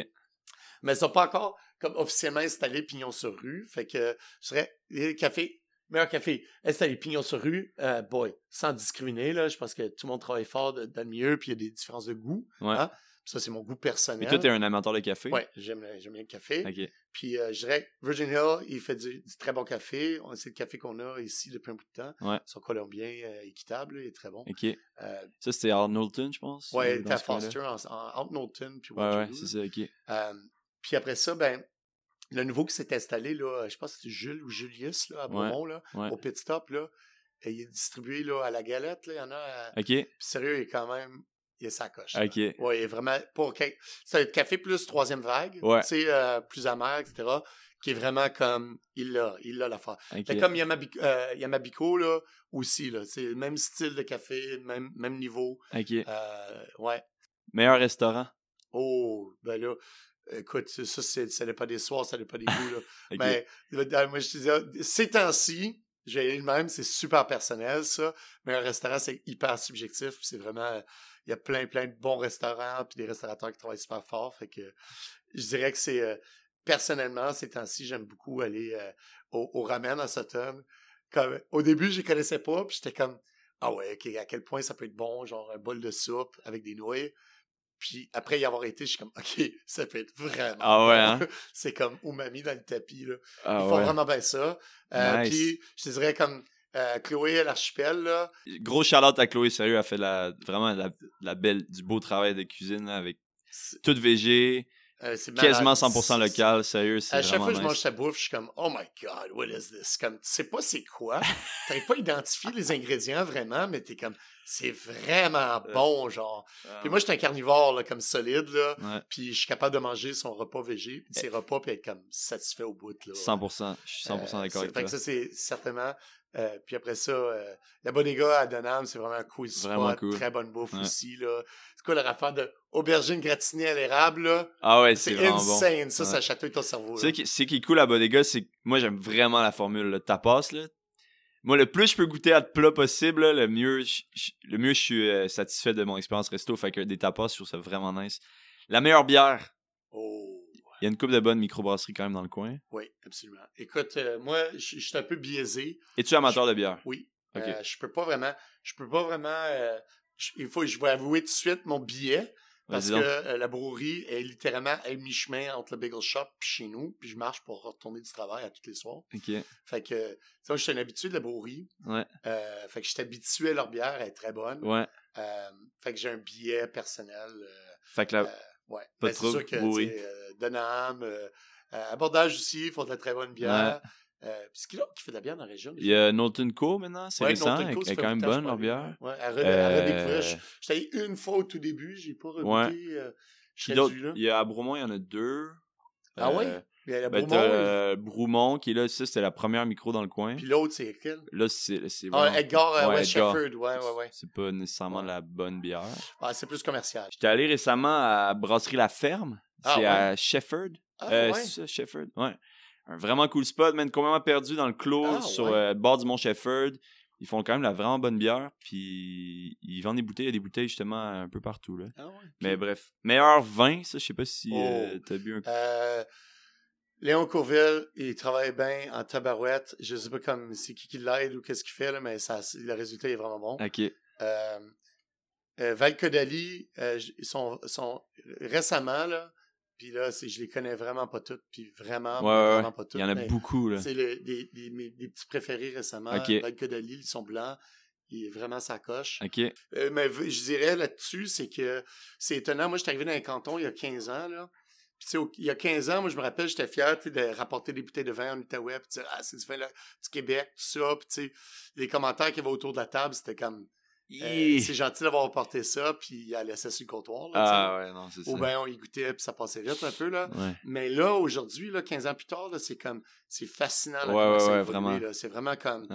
mais ils sont pas encore comme officiellement installés pignon sur rue. Fait que je serais les cafés, meilleur café, installé pignon sur rue, euh, boy, sans discriminer là, je pense que tout le monde travaille fort de- dans le milieu, puis il y a des différences de goût. Ouais. Hein? Ça c'est mon goût personnel. Mais toi, t'es un amateur de café? Ouais, j'aime j'aime bien le café. Ok. Puis euh, je dirais Virgin Hill, il fait du, du très bon café. On- C'est le café qu'on a ici depuis un bout de temps. Ouais. Son colombien euh, équitable, là, il est très bon. Ok. Euh, Ça, c'était à Knowlton, je pense? ouais, ou il était à? Foster en, en, entre Knowlton puis Ouais, ouais, c'est ça, ok. Euh, puis après ça, ben, le nouveau qui s'est installé, là, je pense que c'est Jules ou Julius, là, à Beaumont, là, Ouais. au Pit Stop, là. Et il est distribué, là, à la galette, là. Il y en a. à- Ok. Puis sérieux, il est quand même. Il est sa coche. là. Ok. Il est vraiment. Pour... C'est un café plus troisième vague. Ouais. Tu sais, euh, plus amer, etc. Qui est vraiment comme. Il l'a, il l'a l'affaire. Ok. Fait comme Yamabico, euh, là, aussi, là. C'est le même style de café, même, même niveau. Ok. Euh, ouais. Meilleur restaurant? Oh, ben là, écoute, ça, c'est, ça n'est pas des soirs, ça n'est pas des goûts, là. Euh, moi, je te disais, ces temps-ci, j'ai le même, c'est super personnel, ça. Mais un restaurant, c'est hyper subjectif, c'est vraiment, il y a plein, plein de bons restaurants, puis des restaurateurs qui travaillent super fort, fait que je dirais que c'est, euh, personnellement, ces temps-ci, j'aime beaucoup aller euh, au, au ramen à Sutton. Comme, au début, je les connaissais pas, puis j'étais comme, ah ouais, ok, à quel point ça peut être bon, genre un bol de soupe avec des noix. Puis après y avoir été, je suis comme, ok, ça peut être vraiment. Ah ouais, hein? C'est comme umami dans le tapis, là. Ah Ils font ouais. vraiment bien ça. Euh, Nice. Puis, je te dirais comme euh, Chloé à l'archipel, là. Gros shout-out à Chloé, sérieux, elle fait la, vraiment la, la belle, du beau travail de cuisine là, avec c'est- tout végé. Euh. Quasiment 100% C'est- local, sérieux, c'est À chaque fois que je mange sa bouffe, je suis comme, oh my god, what is this? Comme, tu sais pas c'est quoi. T'arrives pas à identifier les ingrédients vraiment, mais t'es comme, c'est vraiment bon, genre. Puis moi, je suis un carnivore, là, comme solide, là. Ouais, Puis je suis capable de manger son repas végé, puis ses repas, puis être comme satisfait au bout, là. 100%. Je suis 100% Euh, d'accord avec fait toi. que ça, c'est certainement. Euh, puis après ça, euh, la Bodega à Donham, c'est vraiment un cool Vraiment spot. cool. Très bonne bouffe Ouais. aussi, là. C'est quoi leur affaire de aubergine gratinée à l'érable, là? Ah ouais, c'est C'est vraiment bon. insane. Ça, Ouais. ça chatouille ton cerveau, Tu sais là. qui- c'est qui est cool à Bodega, c'est que moi j'aime vraiment la formule le tapas là. Moi le plus je peux goûter à de plats possible, là, le mieux je, je- le mieux je suis euh, satisfait de mon expérience resto, fait que des tapas je trouve ça vraiment nice. La meilleure bière, Oh. Il y a une coupe de bonnes microbrasseries quand même dans le coin. Oui, absolument. Écoute, euh, moi, je suis un peu biaisé. Es-tu amateur de bière? Oui. Euh, je peux pas vraiment. Je peux pas vraiment. euh, je- il faut, je vais avouer tout de suite mon billet. Parce que euh, la brouerie est littéralement à mi-chemin entre le bagel shop et chez nous. Puis je marche pour retourner du travail à tous les soirs. OK. Fait que, tu suis un habitué de la brouerie. Ouais. Euh, fait que je suis habitué à leur bière, elle est très bonne. Ouais. Euh, fait que j'ai un billet personnel. Fait que la ouais. Pas Ben, c'est sûr que, sais, euh, Denham, euh, euh, Abordage aussi, ils font de la très bonne bière. Euh, puis c'est qui l'autre qui fait de la bière dans la région? il y a Knowlton Co maintenant, c'est Ouais, récent, elle est quand même bonne leur bière. Ouais, à, re- à Euh, redécouvrir. Je- J'étais allé une fois au tout début, j'ai pas regoûté. euh, je Puis il y a à Broumont, il y en a deux. Ah Euh, ouais? Ben, il- euh, Broumont qui est là, ça c'était la première micro dans le coin. puis l'autre, c'est quel? Là, c'est. c'est Ah, vraiment- Edgar, euh, Ouais, ouais, Edgar. Shefford, ouais, ouais, ouais. C'est pas nécessairement Ouais. la bonne bière. Ah, c'est plus commercial. J'étais allé récemment à Brasserie La Ferme. Ah, c'est à Shefford. Ah, Euh, ouais. c'est ça, Shefford. Ouais. Un vraiment cool spot, man. Complètement perdu dans le clos Ah, sur le bord du mont Shefford. Ils font quand même la vraiment bonne bière. Puis ils vendent des bouteilles. Il y a des bouteilles justement un peu partout. Là. Ah, ouais. Mais bref. Meilleur vin, ça, je sais pas si Oh. t'as bu un Euh, Léon Courville, il travaille bien en tabarouette. Je sais pas comme c'est qui qui l'aide ou qu'est-ce qu'il fait, là, mais ça, le résultat est vraiment bon. Ok. Euh, euh, Val Codali, euh, sont, sont récemment, là, puis là, je les connais vraiment pas toutes, puis vraiment, Ouais, ouais, vraiment pas toutes. Il y en a beaucoup. là. C'est le- des, des, mes, des petits préférés récemment. Ok. Val Codali, ils sont blancs. Il est vraiment sa coche. Ok. Euh, mais je dirais là-dessus, c'est que c'est étonnant. Moi, je suis arrivé dans un canton il y a 15 ans, là. Puis, il y a 15 ans, moi, je me rappelle, j'étais fier de rapporter des bouteilles de vin en Outaouais, puis dire, ah, c'est du vin là, du Québec, tout ça. Puis, les commentaires qu'il y avait autour de la table, c'était comme, euh, c'est gentil d'avoir apporté ça, puis il a laissé sur le comptoir, là. Ah ouais, non, c'est ça. Ou bien on y goûtait, puis ça passait vite un peu, là. Ouais. Mais là, aujourd'hui, là, 15 ans plus tard, là, c'est comme, c'est fascinant, là, Ouais, ouais, ça ouais, vraiment. C'est vraiment comme,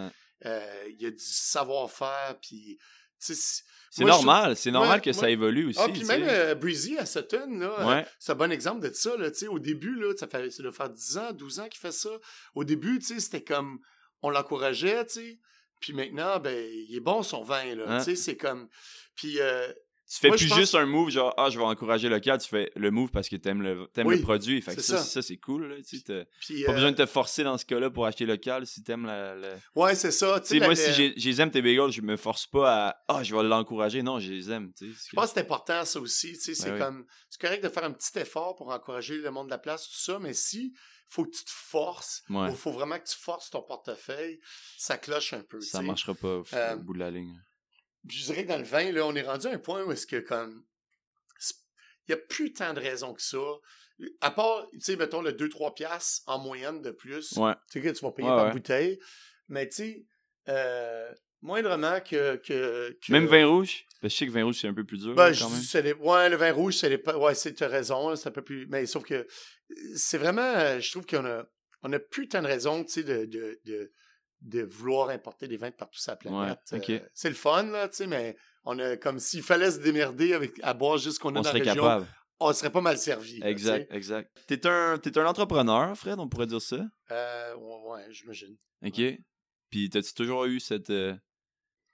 euh, il y a du savoir-faire, puis, c'est- normal. C'est normal Ouais, que ça évolue aussi. ah, puis même euh, Breezy à Sutton, là, euh, c'est un bon exemple de ça. Là, tu sais, au début, là, ça, fait, ça doit faire 10 ans, 12 ans qu'il fait ça. Au début, c'était comme on l'encourageait, tu sais. Puis maintenant, ben, il est bon son vin, là. Hein? Tu sais, c'est comme. Puis euh, Tu fais Moi, plus pense- juste un move genre ah je vais encourager local, tu fais le move parce que t'aimes le t'aimes Oui, le produit. Fait que c'est ça, ça. ça c'est cool là, tu sais, t'as puis, pas euh, besoin de te forcer dans ce cas-là pour acheter local si t'aimes la, la- Ouais, c'est ça. Tu sais moi la- si j'ai- je les aime tes bagels, je me force pas à ah je vais l'encourager, non, je les aime, tu sais. Je pense que c'est important, ça aussi. Tu sais, c'est Ouais, ouais. comme. C'est correct de faire un petit effort pour encourager le monde de la place, tout ça, mais si faut que tu te forces, Ouais. il faut vraiment que tu forces ton portefeuille, ça cloche un peu. Ça tu sais. marchera pas au, Euh, au bout de la ligne. Je dirais que dans le vin, là, on est rendu à un point où est-ce que comme il n'y a plus tant de raisons que ça. À part, tu sais, mettons le 2-3 piastres en moyenne de plus. Ouais. Tu sais que tu vas payer Ouais, par ouais. bouteille. Mais tu sais, euh, moindrement que, que, que- Même vin rouge, parce que je sais que vin rouge c'est un peu plus dur Ben, je même. les- ouais, le vin rouge, c'est les Ouais, c'est, raison, c'est un peu plus. Mais sauf que c'est vraiment. euh, Je trouve qu'on a, on a plus tant de raisons, tu sais, de, de, de, de vouloir importer des vins de partout sur la planète. Ouais. Euh, c'est le fun, là, tu sais, mais on a comme s'il fallait se démerder avec, à boire juste ce qu'on a On dans la région, capable. on serait pas mal servi. Exact, exact. T'es un, t'es un entrepreneur, Fred, on pourrait dire ça? Euh, ouais, ouais, j'imagine. OK. Puis t'as-tu toujours eu cette. euh,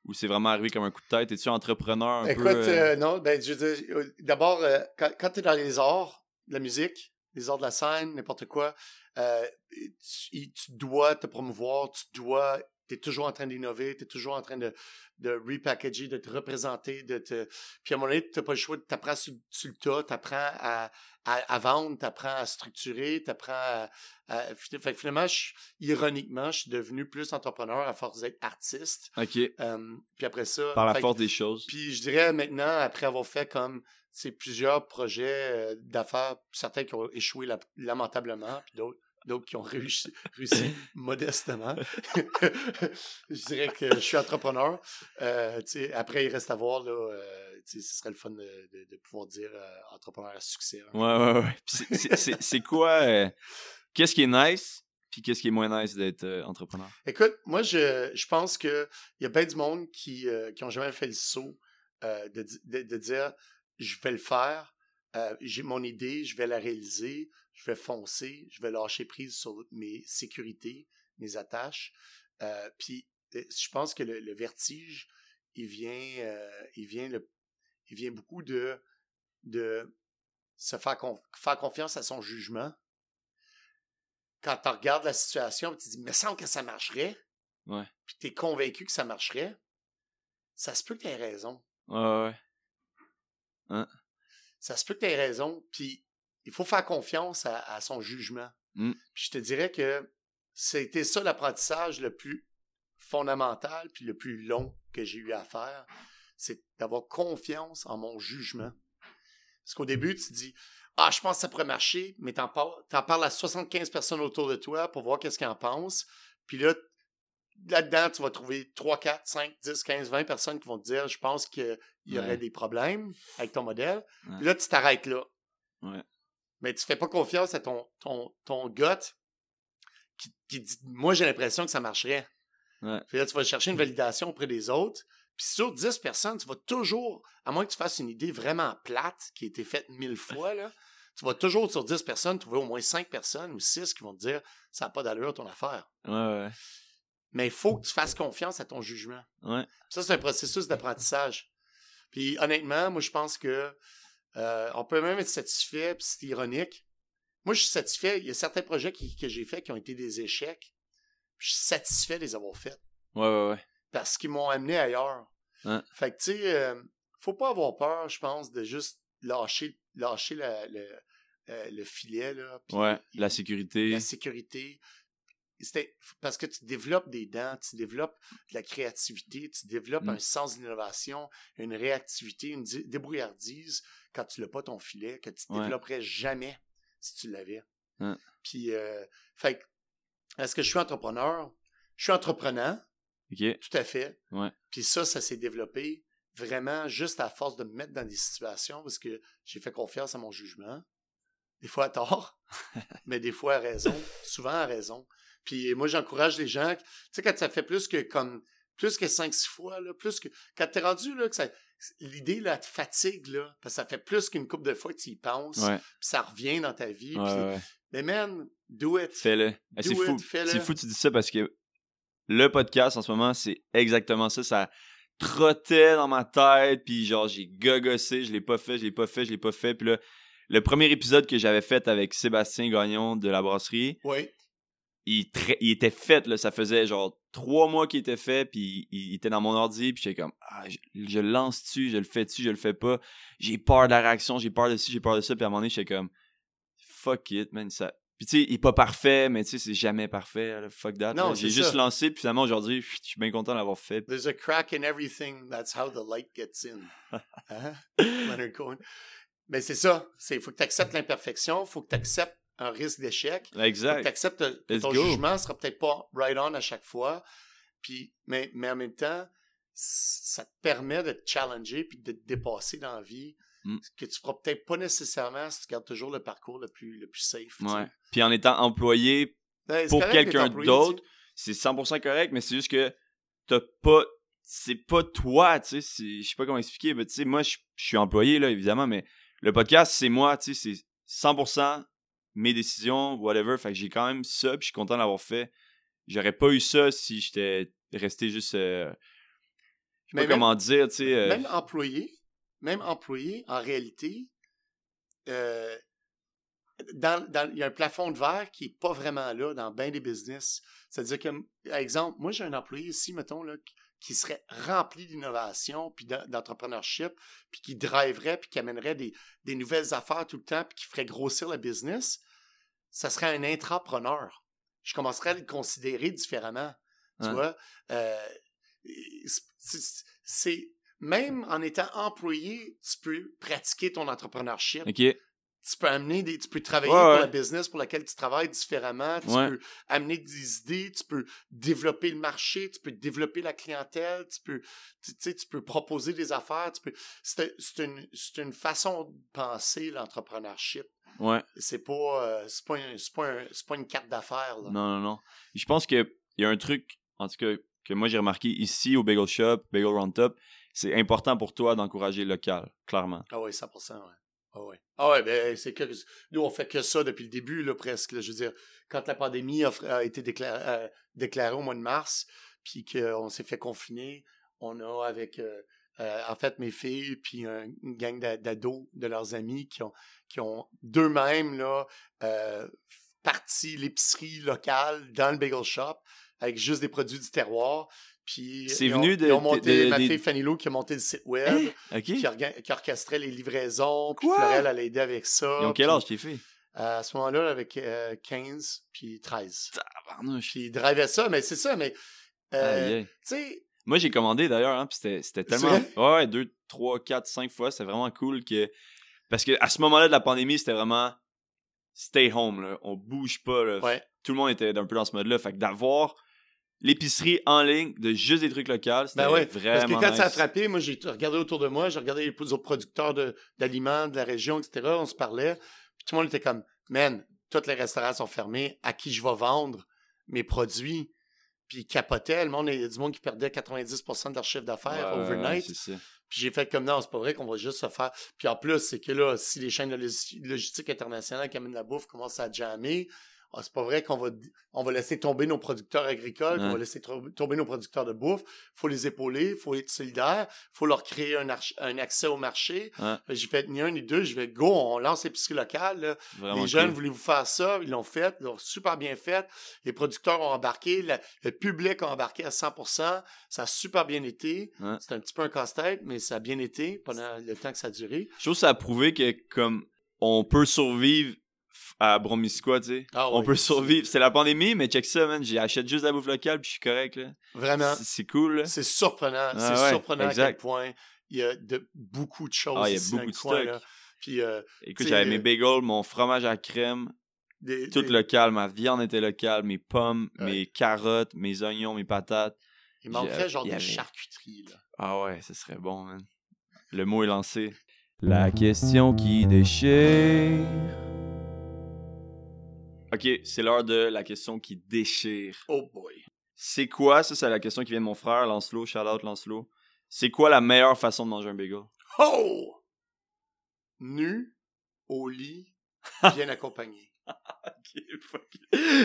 Ou c'est vraiment arrivé comme un coup de tête? Es-tu entrepreneur un Écoute, peu. euh, euh, non, ben, je veux dire, d'abord, quand, quand tu es dans les arts, la musique, les arts de la scène, n'importe quoi, euh, tu, dois te promouvoir, tu dois tu es toujours en train d'innover, tu es toujours en train de, de repackager, de te représenter, de te... Puis à un moment donné, tu n'as pas le choix, tu apprends sur, sur le tas, tu apprends à, à, à vendre, tu apprends à structurer, tu apprends à... à- Fait que finalement, je- ironiquement, je suis devenu plus entrepreneur à force d'être artiste. OK. Euh, puis après ça... Par la que- force des choses. puis je dirais maintenant, après avoir fait comme c'est plusieurs projets euh, d'affaires, certains qui ont échoué la- lamentablement, puis d'autres d'autres qui ont réussi, réussi modestement. je dirais que je suis entrepreneur. Euh, après, il reste à voir, là, euh, ce serait le fun de, de- de pouvoir dire euh, entrepreneur à succès. hein. Ouais, ouais, ouais. C'est- quoi... Qu'est-ce qui est nice, puis qu'est-ce qui est moins nice d'être entrepreneur? Écoute, moi, je, je pense qu'il y a bien du monde qui n'ont jamais fait le saut de, de dire je vais le faire, euh, j'ai mon idée, je vais la réaliser, je vais foncer, je vais lâcher prise sur mes sécurités, mes attaches. Euh, puis, euh, je pense que le, le vertige, il vient, euh, il vient, le, il vient beaucoup de, de se faire, conf- faire confiance à son jugement. Quand tu regardes la situation, tu te dis, me semble que ça marcherait. Ouais. Puis tu es convaincu que ça marcherait. Ça se peut que tu aies raison. Ouais, ouais. Ça se peut que tu aies raison. Puis il faut faire confiance à, à son jugement. Mm. Puis je te dirais que c'était ça l'apprentissage le plus fondamental puis le plus long que j'ai eu à faire. C'est d'avoir confiance en mon jugement. Parce qu'au début, tu dis Ah, je pense que ça pourrait marcher, mais t'en parles, parles à 75 personnes autour de toi pour voir qu'est-ce qu'ils en pensent. Puis là, là-dedans, tu vas trouver 3, 4, 5, 10, 15, 20 personnes qui vont te dire Je pense qu'il y aurait Ouais. des problèmes avec ton modèle. Ouais. Puis là, tu t'arrêtes là. Ouais. Mais tu fais pas confiance à ton, ton, ton gut qui, qui dit Moi, j'ai l'impression que ça marcherait. Puis là, tu vas chercher une validation auprès des autres. Puis sur 10 personnes, tu vas toujours, à moins que tu fasses une idée vraiment plate qui a été faite mille fois, là, tu vas toujours sur 10 personnes trouver au moins 5 personnes ou 6 qui vont te dire ça n'a pas d'allure ton affaire. Ouais, ouais. Mais il faut que tu fasses confiance à ton jugement. Ouais. Ça, c'est un processus d'apprentissage. Puis honnêtement, moi, je pense que euh, on peut même être satisfait, puis c'est ironique. Moi, je suis satisfait. Il y a certains projets qui- que j'ai faits qui ont été des échecs. Je suis satisfait de les avoir faits Ouais, ouais, ouais. parce qu'ils m'ont amené ailleurs. Hein. Fait que, tu sais, euh, faut pas avoir peur, je pense, de juste lâcher, lâcher la- le, euh, le filet, là. Ouais, la sécurité. la sécurité. C'était parce que tu développes des dents, tu développes de la créativité, tu développes Mm. un sens d'innovation, une réactivité, une dé- débrouillardise quand tu n'as pas ton filet, que tu ne Ouais. développerais jamais si tu l'avais. Puis, euh, fait est-ce que je suis entrepreneur? Je suis entreprenant, OK. tout à fait. Ouais. Puis ça, ça s'est développé vraiment juste à force de me mettre dans des situations parce que j'ai fait confiance à mon jugement. Des fois à tort, mais des fois à raison, souvent à raison. Puis moi, j'encourage les gens, tu sais, quand ça fait plus que comme plus que 5-6 fois, là, plus que. Quand t'es rendu là, que ça. L'idée là, te fatigue, là, parce que ça fait plus qu'une couple de fois que tu y penses, puis ça revient dans ta vie. Ouais, puis- ouais. Mais man, do it. Fais-le. Eh, C'est fou. C'est fou tu dis ça parce que le podcast en ce moment, c'est exactement ça. Ça trottait dans ma tête, puis genre, j'ai gogossé, je l'ai pas fait, je l'ai pas fait, je l'ai pas fait. Puis là, le premier épisode que j'avais fait avec Sébastien Gagnon de la brasserie, Oui. Il, était fait, là, ça faisait genre trois mois qu'il était fait, puis il, il était dans mon ordi, puis j'étais comme, ah, je, lance-tu, je le fais-tu, je le fais pas? J'ai peur de la réaction, j'ai peur de ci, j'ai peur de ça, puis à un moment donné, j'étais comme, fuck it, man, ça... Puis tu sais, il est pas parfait, mais tu sais, c'est jamais parfait, là, fuck that. Non. J'ai juste lancé, puis finalement, aujourd'hui, je suis bien content d'avoir fait. There's a crack in everything. That's how the light gets in. Hein? Leonard Cohen. Mais c'est ça. Il faut que tu acceptes l'imperfection. Il faut que tu acceptes un risque d'échec. que tu Exact. acceptes Let's ton go. jugement sera peut-être pas right on à chaque fois. Puis, mais, mais en même temps, ça te permet de te challenger puis de te dépasser dans la vie. Mm. Ce que tu feras peut-être pas nécessairement si tu gardes toujours le parcours le plus, le plus safe. Ouais. Puis en étant employé Ouais, c'est pour quelqu'un d'autre, c'est 100% correct, mais c'est juste que t'as pas. C'est pas toi, tu sais. Je sais pas comment expliquer, mais tu sais, moi, je je suis employé, là, évidemment, mais le podcast, c'est moi, tu sais, c'est 100% mes décisions, whatever. Fait que j'ai quand même ça, puis je suis content d'avoir fait. J'aurais pas eu ça si j'étais resté juste. euh, je sais pas même- comment dire, tu sais. euh, Même employé, même employé, en réalité, euh, dans, dans- il y a un plafond de verre qui n'est pas vraiment là dans bien des business. C'est-à-dire que, par exemple, moi, j'ai un employé ici, mettons, là, qui- qui serait rempli d'innovation, puis d'en- d'entrepreneurship, puis qui driverait, puis qui amènerait des, des nouvelles affaires tout le temps, puis qui ferait grossir le business, ça serait un intrapreneur. Je commencerais à le considérer différemment. Tu vois? Euh, c'est- même en étant employé, tu peux pratiquer ton entrepreneurship. Tu peux amener des, tu peux travailler Ouais, pour ouais. la business pour laquelle tu travailles différemment. Tu Ouais. peux amener des idées. Tu peux développer le marché. Tu peux développer la clientèle. Tu peux, tu, sais, tu peux proposer des affaires. Tu peux. C'est une, c'est une façon de penser l'entrepreneurship. Ouais. C'est pas, euh, c'est pas, un- pas, un- pas une carte d'affaires. Non, non, non. Je pense qu'il y a un truc, en tout cas, que moi j'ai remarqué ici au Bagel Shop, Bagel Round Top, c'est important pour toi d'encourager le local, clairement. Ah oui, 100%, ouais. Ah ouais. Ah ouais, ben c'est que nous on fait que ça depuis le début là presque. je veux dire, quand la pandémie a, été déclarée, euh, déclarée au mois de mars, puis qu'on s'est fait confiner, on a avec euh, euh, en fait mes filles puis un- une gang d'a- d'ados de leurs amis qui ont qui ont d'eux-mêmes parti l'épicerie locale dans le bagel shop avec juste des produits du terroir. Puis C'est ils ont- venu de- ils ont monté de- ma fille Fanny Lou qui a monté le site web Ok. qui, orchestrait les livraisons, puis? Florel allait aider avec ça. Ils ont quel âge tes filles? euh, à ce moment-là, avec euh, 15 puis 13. Tabarnouche. Puis ils drivaient ça, mais c'est ça, mais euh, Moi, j'ai commandé d'ailleurs, hein, puis c'était, c'était tellement. Ouais, ouais, deux, trois, quatre, cinq fois. C'était vraiment cool que. Parce que à ce moment-là de la pandémie, c'était vraiment stay home, là. On bouge pas, là. ouais, Tout le monde était un peu dans ce mode-là. Fait que d'avoir l'épicerie en ligne de juste des trucs locaux, c'était ben ouais. vraiment. Parce que quand ça a nice. frappé, moi j'ai regardé autour de moi, j'ai regardé les autres producteurs d'aliments de, la région, etc. On se parlait, puis tout le monde était comme, man, tous les restaurants sont fermés, à qui je vais vendre mes produits? Puis ils capotaient, le monde, il y a du monde qui perdait 90% de leur chiffre d'affaires Ouais, overnight. Puis j'ai fait comme non, c'est pas vrai qu'on va juste se faire. Puis en plus, c'est que là, si les chaînes de logis- logistique internationales qui amènent la bouffe commencent à jammer, ah, c'est pas vrai qu'on va, on va laisser tomber nos producteurs agricoles, qu'on va laisser tomber nos producteurs de bouffe. faut les épauler, faut être solidaire, faut leur créer un, un accès au marché. Ouais. Que J'ai fait ni un ni deux, je vais go, on lance l'épicerie locale. là. Les jeunes, cool. voulez-vous faire ça? Ils l'ont fait, ils l'ont super bien fait. Les producteurs ont embarqué, le public a embarqué à 100%. Ça a super bien été. Ouais. C'est un petit peu un casse-tête, mais ça a bien été pendant le temps que ça a duré. Je trouve que ça a prouvé que, comme, on peut survivre à Bromisquois, tu sais. Ah on peut survivre. C'est la pandémie, mais check ça, man. J'achète juste de la bouffe locale, puis je suis correct, là. Vraiment, C'est- cool, c'est surprenant. Ah c'est ouais, surprenant à quel point il y a de, beaucoup de choses Ah, il y a ici dans beaucoup le de coin. stock. là. Puis, euh, Écoute, j'avais euh, mes bagels, mon fromage à crème, des, tout des- local. Ma viande était locale, mes pommes, Ouais. mes carottes, mes oignons, mes patates. il manquerait genre il y de avait- charcuterie. Là. Ah ouais, ce serait bon, man. Le mot est lancé. La question qui déchire. Ok, c'est l'heure de la question qui déchire. Oh boy. C'est quoi, ça c'est la question qui vient de mon frère, Lancelot, shout out Lancelot. C'est quoi la meilleure façon de manger un bagel? Oh! Nu, au lit, bien accompagné. Ok, fuck.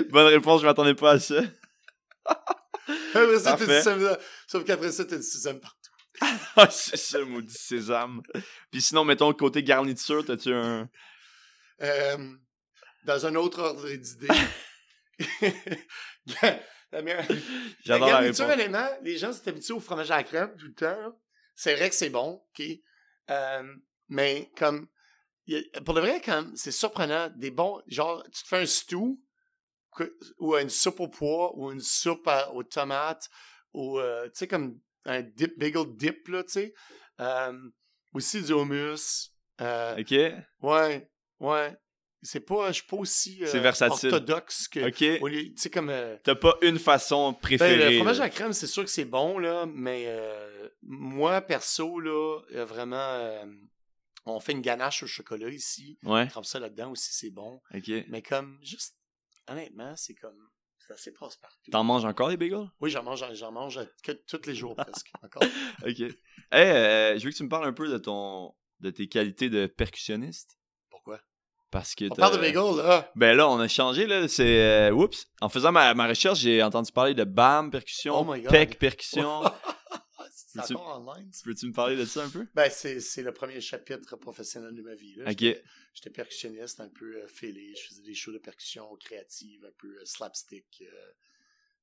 Bonne réponse, je m'attendais pas à ça. Après ça, ça- Sauf qu'après ça, t'as dit sésame partout. Ah, c'est ça, maudit sésame. Puis sinon, mettons, côté garniture, t'as-tu un... Euh, dans un autre ordre d'idée. la meilleure. J'adore la garniture, honnêtement, les gens sont habitués au fromage à la crème tout le temps. C'est vrai que c'est bon, OK? Euh, mais comme. a- pour de vrai, comme c'est surprenant, des bons. Genre, tu te fais un stew que- ou une soupe au pois ou une soupe à- aux tomates ou, euh, tu sais, comme un dip, bagel dip, là, tu sais. Euh, aussi du hummus. Ok, Ouais, ouais. C'est pas, je suis pas aussi euh, versatile. orthodoxe que. ok. Tu sais, comme. euh, T'as pas une façon ben, préférée. le fromage à la crème, c'est sûr que c'est bon, là, mais euh, moi, perso, là, vraiment, on fait une ganache au chocolat ici. Ouais, On trempe ça là-dedans aussi, c'est bon. ok. Mais comme, juste, honnêtement, c'est comme. C'est assez passe-partout. T'en manges encore des bagels? Oui, j'en mange, j'en mange que tous les jours presque. Encore. Ok. Hey, euh, je veux que tu me parles un peu de ton... de tes qualités de percussionniste. Parce que On parle de bagel, là. Ben là, on a changé, là. C'est. euh, oups. En faisant ma, ma recherche, j'ai entendu parler de BAM percussion, Oh. PEC percussion. Peux-tu- me parler de ça un peu? Ben, c'est le premier chapitre professionnel de ma vie. Là. Ok. J'étais- percussionniste, un peu euh, fêlé. Je faisais des shows de percussion créatives, un peu euh, slapstick. euh,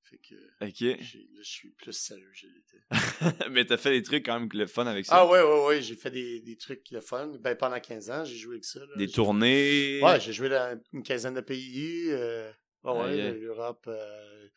fait que là, je suis plus sérieux. que. Mais t'as fait des trucs quand même le fun avec ça? Ah ouais, ouais, ouais. J'ai fait des, des trucs le fun. Ben, pendant 15 ans, j'ai joué avec ça. là. Des tournées? Ouais, j'ai joué dans une quinzaine de pays. Euh, ouais, l'Europe, euh,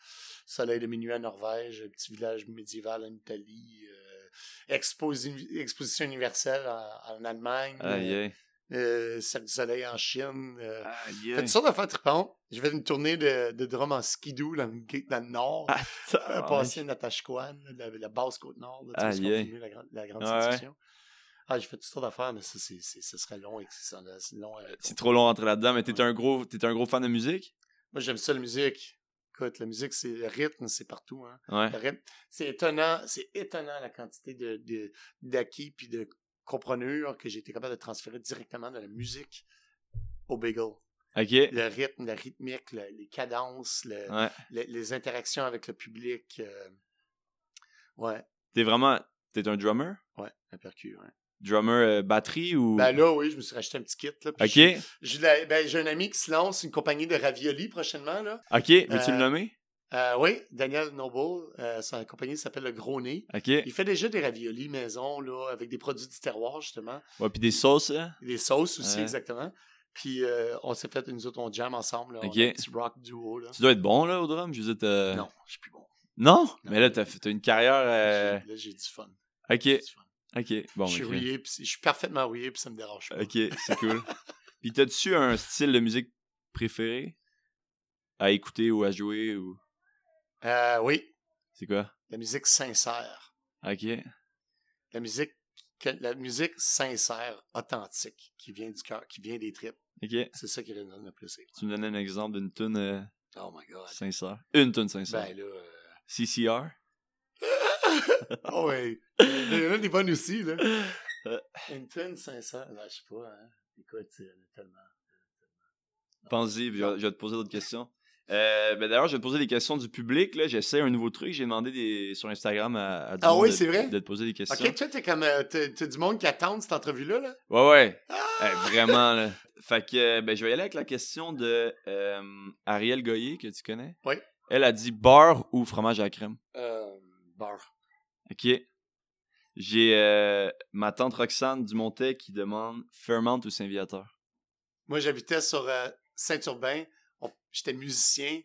Soleil de minuit en Norvège, un petit village médiéval en Italie, euh, exposi- exposition universelle en, en Allemagne, Aïe, euh, aïe. Euh, Cercle du Soleil en Chine. Euh, Aïe, fait aïe. toutes sortes d'affaires trippantes. J'ai fait une tournée de, de drum en skidoo dans, le- dans le nord. Ah, Euh, passé Natashquan, la, la basse côte nord, là, aïe. filmait la, grande- la grande ouais. section. Ah, j'ai fait toutes sortes d'affaires, mais ça, c'est, ce serait long c'est, long. à- C'est trop long d'entrer là-dedans, mais t'es un gros, t'es un gros fan de musique? Moi, j'aime ça, la musique. Écoute, la musique, c'est le rythme, c'est partout. Hein. Ouais. C'est étonnant, c'est étonnant la quantité de, de- d'acquis puis de comprenure que j'ai été capable de transférer directement de la musique au bagel. Le rythme, la rythmique, le- les cadences, le- Ouais. le- les interactions avec le public. euh, ouais, T'es vraiment, t'es un drummer? ouais, un percu, ouais. Drummer euh, batterie ou? Ben là, oui, je me suis racheté un petit kit. Là, ok. j'ai- ben, j'ai un ami qui se lance une compagnie de ravioli prochainement. Là. Ok. Veux-tu Euh, le nommer? Euh, oui, Daniel Noble, euh, sa compagnie s'appelle Le Gros Nez. Il fait déjà des raviolis maison, là, avec des produits du terroir, justement. Ouais, puis des sauces, hein? Des sauces aussi, Ouais. exactement. Puis euh, on s'est fait, nous autres, on jam ensemble. Là, on Ok. a un petit rock duo. Là. Tu dois être bon, là, au drum? Je veux dire, Non, je suis plus bon. Non? Non. Mais là, t'as t'as une carrière. euh, Là, j'ai du fun. Ok. J'ai du fun. Ok. Bon, je suis rouillé, puis je suis parfaitement rouillé, puis ça me dérange pas. Ok, c'est cool. Puis t'as-tu un style de musique préféré? À écouter ou à jouer ou. Euh, oui, C'est quoi? la musique sincère. Ok. La musique, que- la musique sincère, authentique, qui vient du cœur, qui vient des tripes. Ok. C'est ça qui résonne le plus. Tu me donnais un exemple d'une tune euh, Oh my God. sincère. Une tune sincère. Ben là... euh, CCR? Oh oui. Il y en a des bonnes aussi, là. Une tonne sincère. Non, je sais pas, hein. Écoute, a tellement. Je, vais- je vais te poser d'autres questions. Euh, ben D'ailleurs, je vais te poser des questions du public. là. J'essaie un nouveau truc. J'ai demandé des, sur Instagram à, à du Ah monde oui, de- c'est vrai? de te poser des questions. Ok, toi, t'es comme. euh, du monde qui attend cette entrevue-là, là? Ouais, ouais. Ah! Eh, vraiment, là. Fait que, euh, ben, je vais y aller avec la question de euh, Ariel Goyer, que tu connais? Oui. Elle a dit beurre ou fromage à la crème? Euh. Beurre. OK. J'ai euh, ma tante Roxane Dumontet qui demande Fairmont ou Saint-Viateur. Moi, j'habitais sur euh, Saint-Urbain. J'étais musicien.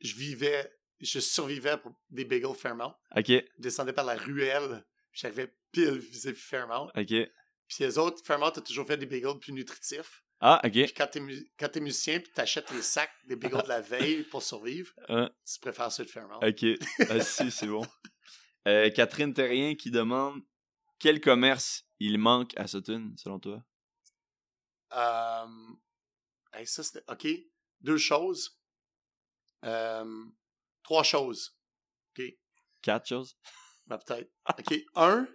Je vivais. Je survivais pour des bagels Fairmount. OK. Je descendais par la ruelle. J'arrivais pile vis Fairmount. OK. Puis les autres, Fairmount a toujours fait des bagels plus nutritifs. Ah, OK. Puis quand t'es, quand t'es musicien puis t'achètes les sacs des bagels de la veille pour survivre, Hein? tu préfères ceux de Fairmount. OK. Ah, si, c'est bon. Euh, Catherine Terrien qui demande quel commerce il manque à Sutton, selon toi? Euh, hey, ça, c'était. OK. Deux choses. Euh, trois choses. OK. Quatre choses? Ben, peut-être. OK. Un,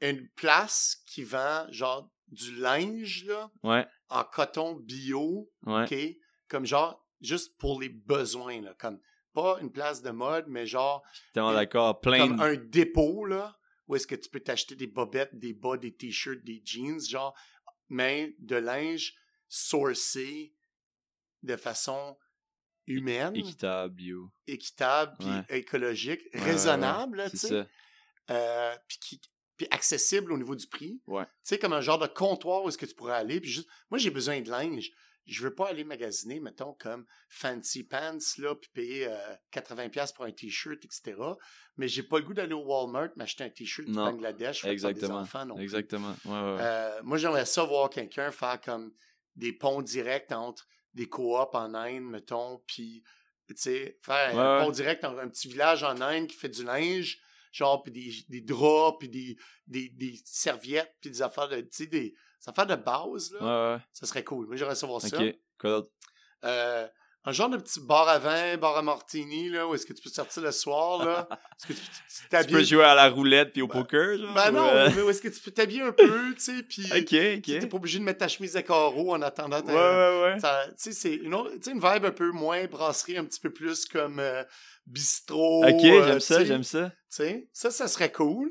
une place qui vend genre du linge là, Ouais. en coton bio. Ouais. OK? Comme genre, juste pour les besoins. Là, comme pas une place de mode, mais genre d'accord. Plein comme un dépôt, là, où est-ce que tu peux t'acheter des bobettes, des bas, des t-shirts, des jeans, genre, mais de linge sourcé de façon humaine, équitable, bio. équitable, puis Ouais. écologique, Ouais, raisonnable, tu sais, euh, puis accessible au niveau du prix. Tu sais, comme un genre de comptoir où est-ce que tu pourrais aller, puis juste, moi, j'ai besoin de linge. Je veux pas aller magasiner, mettons, comme Fancy Pants, là, puis payer euh, 80$ pour un T-shirt, etc. Mais j'ai pas le goût d'aller au Walmart m'acheter un T-shirt du. Bangladesh par des Exactement. enfants non. Exactement. Ouais, ouais, ouais. Euh, moi, j'aimerais ça voir quelqu'un faire comme des ponts directs entre des coops en Inde, mettons, puis, tu sais, faire Ouais, un pont direct dans un petit village en Inde qui fait du linge, genre, puis des, des draps, puis des, des, des serviettes, puis des affaires de, tu sais, des, des affaires de base, là. Ouais. Ça serait cool. Moi, j'aimerais ça voir ça. D'autre? Euh, un genre de petit bar à vin, bar à martini, là, où est-ce que tu peux sortir le soir, là? Est-ce que tu, tu Tu peux jouer à la roulette puis au Ben- poker, genre? Ben non, euh, mais où est-ce que tu peux t'habiller un peu, tu sais, puis... Ok, ok. T'es pas obligé de mettre ta chemise à carreaux en attendant. Ouais, ta- ouais, ouais. Tu sais, c'est une, autre- une vibe un peu moins brasserie, un petit peu plus comme euh, bistrot. Ok, euh, j'aime tu ça, j'aime ça. Tu sais, ça, ça serait cool.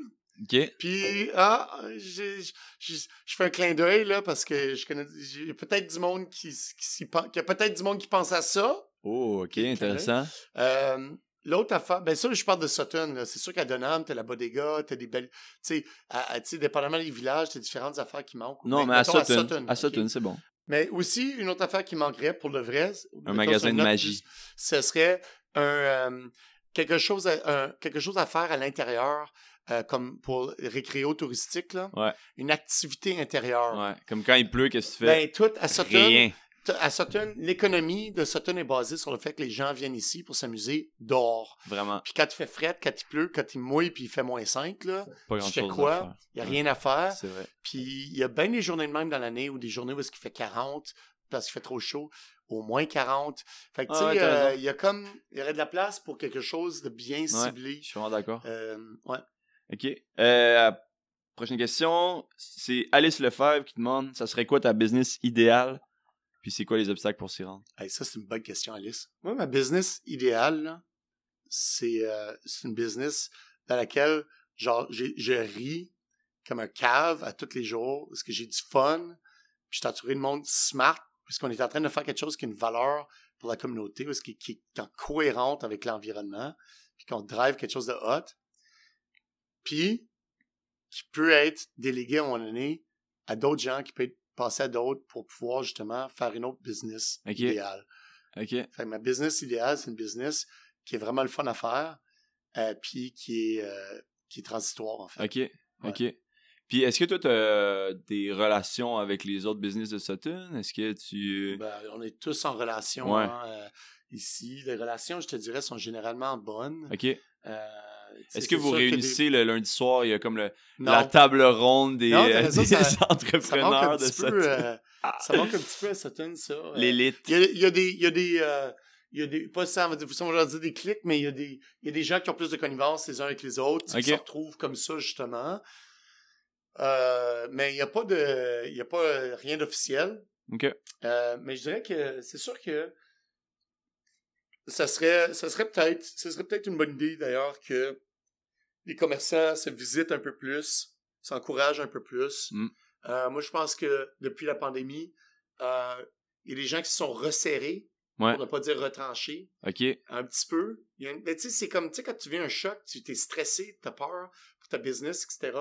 Puis, ah, je fais un clin d'œil, là, parce que je connais, j'ai peut-être du monde qui, qui y a peut-être du monde qui pense à ça. Oh, ok, intéressant. Euh, L'autre affaire, ben ça, je parle de Sutton. C'est sûr qu'à Donham, t'as la bodega, t'as des belles. Tu sais, à- à- dépendamment des villages, t'as différentes affaires qui manquent. Non, Ben, mais à Sutton. À ok. Sutton, c'est bon. Mais aussi, une autre affaire qui manquerait pour le vrai. mettons, magasin de magie. plus, ce serait un, euh, quelque, chose à, quelque chose à faire à l'intérieur, euh, comme pour récréo-touristique, là. Ouais. Une activité intérieure. Ouais. Comme quand il pleut, qu'est-ce que tu fais? Ben, tout à Sutton, Rien. t- à Sutton, l'économie de Sutton est basée sur le fait que les gens viennent ici pour s'amuser dehors. Vraiment. Puis quand il fait fret, quand il pleut, quand il mouille, puis il fait moins 5, là, Pas tu fais quoi? il n'y a rien à faire. C'est vrai. Puis il y a bien des journées de même dans l'année ou des journées où qu'il fait 40 parce qu'il fait trop chaud, au moins 40. Fait que tu Ah sais, ouais, euh, il y a comme, il y aurait de la place pour quelque chose de bien ciblé. Je suis vraiment d'accord. Euh, ouais. Ok. Euh, prochaine question. C'est Alice Lefebvre qui demande ça serait quoi ta business idéale? Puis c'est quoi les obstacles pour s'y rendre? Hey, ça, c'est une bonne question, Alice. Moi, ma business idéale, c'est une business dans laquelle, genre, j'ai- je ris comme un cave à tous les jours, parce que j'ai du fun, puis je suis entouré de monde smart, parce qu'on est en train de faire quelque chose qui a une valeur pour la communauté, parce qui, qui est en cohérente avec l'environnement, puis qu'on drive quelque chose de hot, puis qui peut être délégué à un moment donné à d'autres gens, qui peut être passé à d'autres pour pouvoir justement faire une autre business Ok. idéale. Ok. Fait que ma business idéale, c'est une business qui est vraiment le fun à faire, euh, puis qui est, euh, qui est transitoire, en fait. Ok. Ok. Puis est-ce que toi, tu as des relations avec les autres business de Sutton? Est-ce que tu. Ben, on est tous en relation Ouais. hein, euh, ici. Les relations, je te dirais, sont généralement bonnes. Ok. Euh, Est-ce que vous des- réunissez le lundi soir Il y a comme le, la table ronde des, Non, t'as euh, raison, des ça- entrepreneurs de Sutton? peu, euh, ça manque un petit peu à Sutton, ça. euh. L'élite. Il y y a des, il y a des, euh, il y a des, pas ça, on va dire, on va dire des clics, mais il y a des, il y a des gens qui ont plus de connivence les uns avec les autres, qui se retrouvent comme ça, justement. Euh, mais il n'y a pas de, il y a pas rien d'officiel. Ok. Euh, mais je dirais que c'est sûr que ça serait, ça serait peut-être, ce serait peut-être une bonne idée d'ailleurs que les commerçants se visitent un peu plus, s'encouragent un peu plus. Mm. Euh, moi, je pense que depuis la pandémie, il y a des gens qui se sont resserrés, Ouais. pour ne pas dire retranchés, Ok. un petit peu. Il y a une- Mais tu sais, c'est comme, tu sais, quand tu vis un choc, tu t'es stressé, tu as peur pour ta business, etc.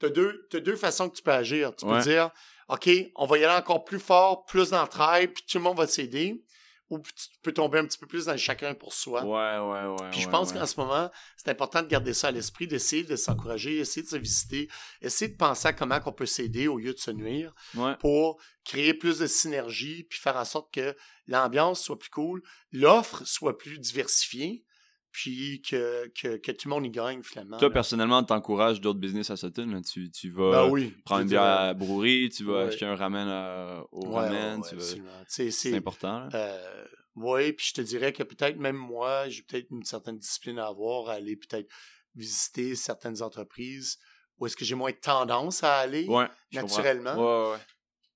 Tu as deux, deux façons que tu peux agir. Tu Ouais. peux dire, OK, on va y aller encore plus fort, plus d'entraide, puis tout le monde va s'aider. Ou tu peux tomber un petit peu plus dans le chacun pour soi. Ouais, ouais, ouais. Puis je ouais, pense ouais. qu'en ce moment, c'est important de garder ça à l'esprit, d'essayer de s'encourager, essayer de se visiter, essayer de penser à comment on peut s'aider au lieu de se nuire pour créer plus de synergie puis faire en sorte que l'ambiance soit plus cool, l'offre soit plus diversifiée, puis que, que, que tout le monde y gagne finalement. Toi, là. personnellement, t'encourages d'autres business à Sutton. là. Tu, tu vas Ben oui. prendre une bière à la brouerie, tu vas Ouais. acheter un ramen à- au ouais, ramen. ouais, vas- C'est important. Euh, oui, puis je te dirais que peut-être même moi, j'ai peut-être une certaine discipline à avoir, à aller peut-être visiter certaines entreprises où est-ce que j'ai moins tendance à aller, naturellement.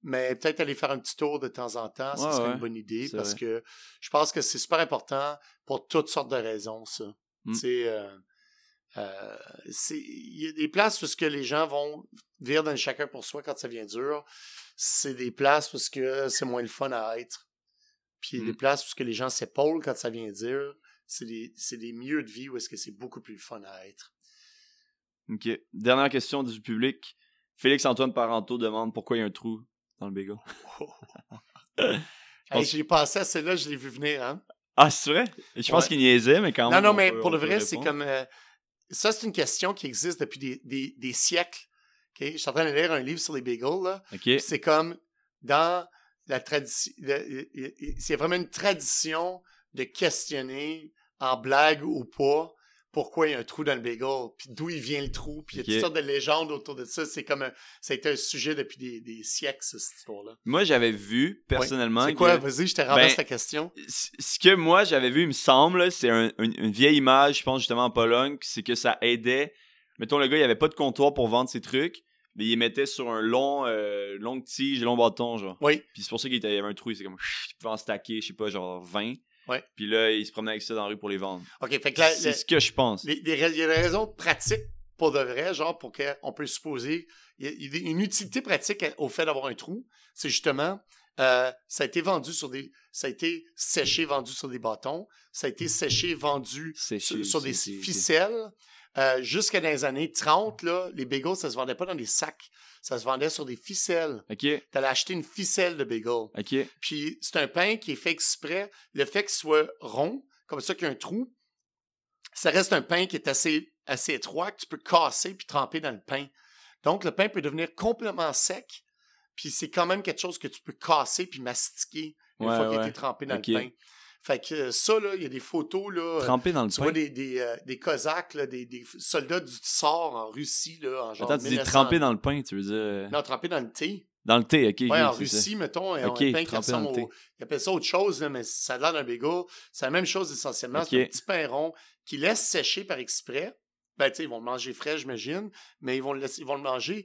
Mais peut-être aller faire un petit tour de temps en temps, ça Ouais, serait ouais, une bonne idée parce vrai. que je pense que c'est super important pour toutes sortes de raisons, ça. Mm. Euh, euh, il y a des places où ce que les gens vont vivre dans le chacun pour soi quand ça vient dur. C'est des places où ce que c'est moins le fun à être. Puis Mm. des places où ce que les gens s'épaulent quand ça vient dire. C'est des, c'est des milieux de vie où est-ce que c'est beaucoup plus le fun à être. OK. Dernière question du public. Félix-Antoine Parenteau demande pourquoi il y a un trou dans le bagel. Hey, pense- J'ai pensé à celle-là, je l'ai vu venir, hein? Ah, c'est vrai? Je pense qu'il niaisait, mais quand Non, même. non, on mais peut- pour le vrai, c'est comme. euh, ça, c'est une question qui existe depuis des, des, des siècles. Je suis en train de lire un livre sur les bagels, là. C'est comme dans la tradition. C'est vraiment une tradition de questionner, en blague ou pas, pourquoi il y a un trou dans le bagel, puis d'où il vient le trou, puis il y a toutes sortes de légendes autour de ça. C'est comme un, ça a été un sujet depuis des, des siècles, cette histoire-là. Moi, j'avais vu, personnellement. C'est quoi? que- Vas-y, je te renverse Ben, ta question. ce que moi j'avais vu, il me semble, c'est un- une, une vieille image, je pense justement en Pologne, c'est que ça aidait. Mettons, le gars, il avait pas de comptoir pour vendre ses trucs, mais il mettait sur un long, euh, longue tige, long bâton, genre. Oui. Puis c'est pour ça qu'il y avait un trou, c'est comme, il pouvait en stacker, je sais pas, genre 20. Ouais. Puis là, il se promenait avec ça dans la rue pour les vendre. OK, fait que là, c'est le- ce que je pense. il y a des raisons pratiques pour de vrai, genre pour qu'on peut supposer. Il y a- une utilité pratique au fait d'avoir un trou, c'est justement. euh, ça a été vendu sur des. Ça a été séché, vendu sur des bâtons. Ça a été séché, vendu Séché, sur, sur des ficelles. Euh, Jusqu'à dans les années 30, là, les bagels, ça se vendait pas dans des sacs. Ça se vendait sur des ficelles. Ok, Tu allais acheter une ficelle de bagel. ok. Puis c'est un pain qui est fait exprès. Le fait qu'il soit rond, comme ça qu'il y a un trou, ça reste un pain qui est assez, assez étroit, que tu peux casser puis tremper dans le pain. Donc le pain peut devenir complètement sec, puis c'est quand même quelque chose que tu peux casser puis mastiquer une Ouais, fois qu'il a été trempé dans le pain. Fait que euh, ça, là, il y a des photos, là. euh, Trempé dans le tu pain. vois des, des, euh, des Cosaques, là, des, des soldats du Tsar en Russie, là, en genre Attends, tu dis 1900. trempé dans le pain, tu veux dire? Non, trempé dans le thé. Dans le thé, ok. Ouais, ok, en ça. Russie, mettons, ils ont Ok, un pain qui ressemble au... Ils appellent ça autre chose, là, mais ça a l'air d'un bagel. C'est la même chose essentiellement. C'est un petit pain rond qui laisse sécher par exprès. Ben, tu sais, ils vont le manger frais, j'imagine, mais ils vont le, laisser- ils vont le manger...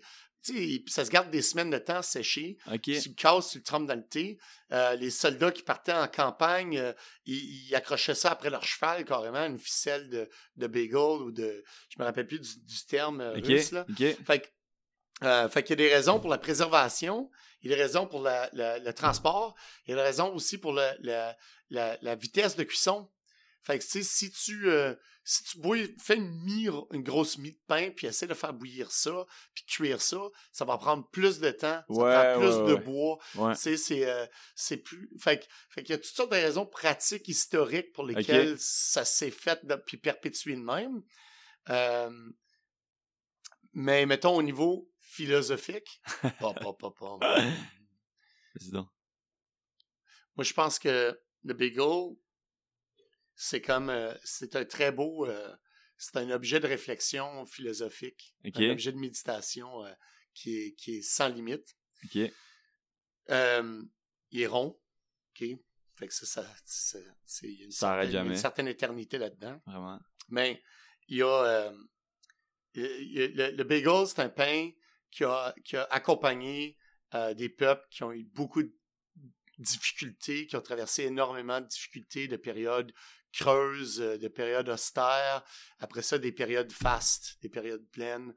Ça se garde des semaines de temps. Ok. Tu le casses, tu le trempes dans le thé. Euh, les soldats qui partaient en campagne, euh, ils, ils accrochaient ça après leur cheval, carrément, une ficelle de, de bagel ou de... Je me rappelle plus du, du terme euh, russe, là. Fait, que, fait qu'il y a des raisons pour la préservation, il y a des raisons pour la- la- le transport, il y a des raisons aussi pour la, la- vitesse de cuisson. Fait que, si tu, si tu bouilles, fais une mie, une grosse mie de pain, puis essaie de faire bouillir ça, puis cuire ça, ça va prendre plus de temps, ça Ouais, prend plus ouais, de ouais. bois, tu sais, c'est, euh, c'est plus... Fait, que- fait qu'il y a toutes sortes de raisons pratiques, historiques pour lesquelles ça s'est fait, de- puis perpétué de même. Euh, mais mettons au niveau philosophique, pas, pas, pas, pas. Vas-y donc. Moi, je pense que le bagel, c'est comme, euh, c'est un très beau, euh, c'est un objet de réflexion philosophique, un objet de méditation euh, qui, est, qui est sans limite. Il est rond, ok? Fait que ça, ça, c'est, c'est- il y a une Ça certaine- jamais. une certaine éternité là-dedans. Vraiment. Mais il y a, il y le, le bagel, c'est un pain qui a, qui a accompagné des peuples qui ont eu beaucoup de difficultés, qui ont traversé énormément de difficultés, de périodes creuses, euh, de périodes austères, après ça, des périodes fastes, des périodes pleines,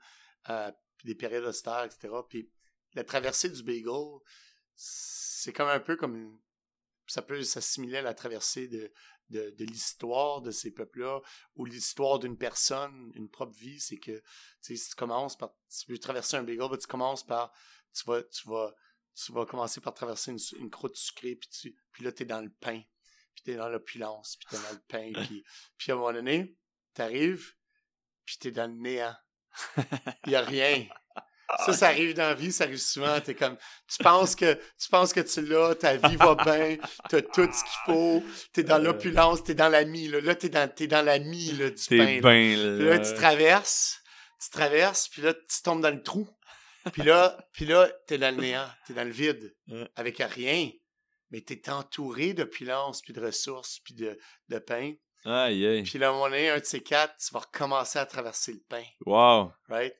euh, des périodes austères, etc. Puis la traversée du bagel, c'est comme un peu comme ça peut s'assimiler à la traversée de, de, l'histoire de ces peuples-là ou l'histoire d'une personne, une propre vie, c'est que si tu commences par tu veux traverser un bagel, ben, tu commences par tu vas tu vas tu vas commencer par traverser une croûte sucrée puis tu puis là tu es dans le pain, puis tu es dans l'opulence, puis tu es dans le pain puis puis à un moment donné, tu arrives puis tu es dans le néant. Il y a rien. Ça, ça arrive dans la vie, ça arrive souvent. T'es comme, tu penses que, tu penses que tu l'as, ta vie va bien, t'as tout ce qu'il faut, t'es dans Euh. l'opulence, t'es dans la mie, là. Là, t'es dans, t'es dans la mie, là, du pain. T'es là. ben là, là. tu traverses, tu traverses, puis là, tu tombes dans le trou. Puis là, puis là, t'es dans le néant, t'es dans le vide, avec rien. Mais t'es entouré d'opulence, puis de ressources, puis de, de pain. Aïe, aïe. Puis là, à un moment donné, un de ces quatre, tu vas recommencer à traverser le pain, Wow. right?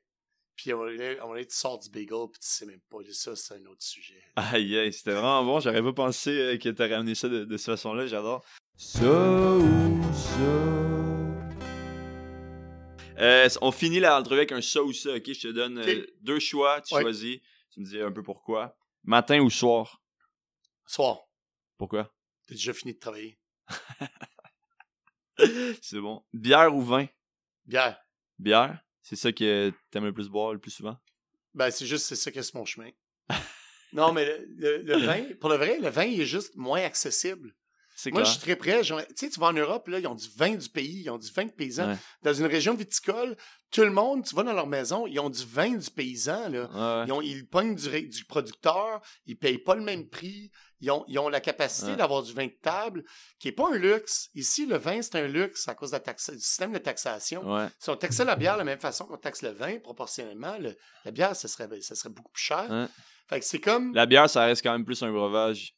Puis à un moment donné, à un moment donné, tu sors du bagel, puis tu sais même pas. Ça, c'est un autre sujet. Aïe, aïe. C'était vraiment bon. J'aurais pas pensé euh, que t'aurais amené ça de, de cette façon-là. J'adore. Ça ou ça? Euh, on finit l'entrevue avec un ça ou ça. Ok, je te donne euh, deux choix. Tu Ouais. choisis. Tu me dis un peu pourquoi. Matin ou soir? Soir, Pourquoi? t'as déjà fini de travailler. C'est bon. Bière ou vin? Bière. Bière? C'est ça que t'aimes le plus boire le plus souvent? Ben, c'est juste, c'est ça que c'est mon chemin. non, mais le, le- le vin, pour le vrai, le vin, il est juste moins accessible. C'est Moi, je suis très prêt. J'aimerais- Tu sais, tu vas en Europe, là, ils ont du vin du pays, ils ont du vin de paysan. Ouais. Dans une région viticole, tout le monde, tu vas dans leur maison, ils ont du vin du paysan, là. Ouais. Ils, ont, ils pognent du, du producteur, ils payent pas le même prix, ils ont, ils ont la capacité Ouais. d'avoir du vin de table, qui est pas un luxe. Ici, le vin, c'est un luxe à cause de la taxa- du système de taxation. Ouais. Si on taxait la bière de la même façon qu'on taxe le vin, proportionnellement, le- la bière, ça serait, ça serait beaucoup plus cher. Ouais. Fait que c'est comme La bière, ça reste quand même plus un breuvage.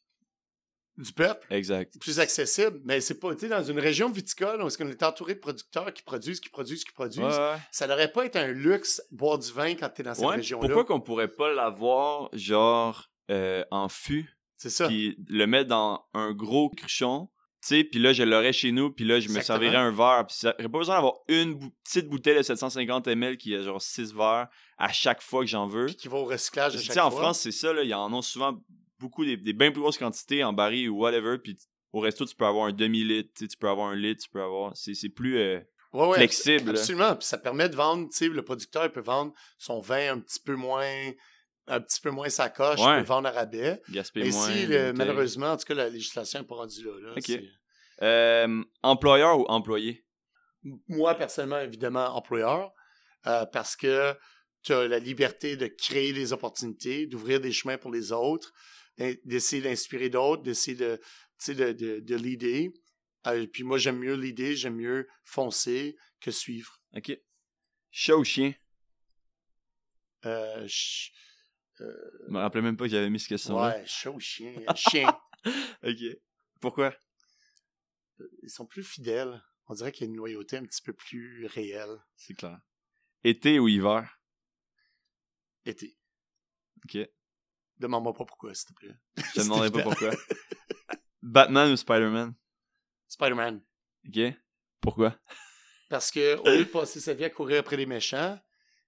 du peuple, Exact. plus accessible, mais c'est pas, tu sais, dans une région viticole, où qu'on est entouré de producteurs qui produisent, qui produisent, qui produisent, ouais. ça n'aurait pas été un luxe boire du vin quand tu es dans cette Ouais, région-là. Pourquoi qu'on pourrait pas l'avoir, genre, euh, en fût, C'est ça. puis le mettre dans un gros cruchon, sais, puis là, je l'aurais chez nous, puis là, je me Exactement. servirais un verre. Puis ça- j'aurais pas besoin d'avoir une bou- petite bouteille de 750 ml qui a genre 6 verres à chaque fois que j'en veux. Puis qui va au recyclage à Tu chaque sais, en. France, c'est ça, là, ils en ont souvent beaucoup, des, des bien plus grosses quantités en baril ou whatever, puis au resto, tu peux avoir un demi-litre, tu tu peux avoir un litre, tu peux avoir... C'est c'est plus euh, Ouais, ouais, flexible. Absolument. Puis ça permet de vendre, tu sais, le producteur il peut vendre son vin un petit peu moins, un petit peu moins sacoche, il Ouais. vendre à rabais. gaspiller Mais moins. si, le- bouteilles. malheureusement, en tout cas, la législation n'est pas rendue là. là. Euh, employeur ou employé? Moi, personnellement, évidemment, employeur, euh, parce que tu as la liberté de créer des opportunités, d'ouvrir des chemins pour les autres, d'essayer d'inspirer d'autres, d'essayer de, de, de, de. Euh, puis moi, j'aime mieux leader, j'aime mieux foncer que suivre. OK. Chat ou chien? Euh, ch- Je me rappelais même pas que j'avais mis ce question-là. ouais, chat ou chien. Chien. OK. Pourquoi? Ils sont plus fidèles. On dirait qu'il y a une loyauté un petit peu plus réelle. C'est clair. Été ou hiver? Été. OK. Demande-moi pas pourquoi, s'il te plaît. Je te demanderai pas pourquoi. Batman ou Spider-Man? Spider-Man. OK. Pourquoi? Parce que au lieu de passer sa vie à courir après les méchants,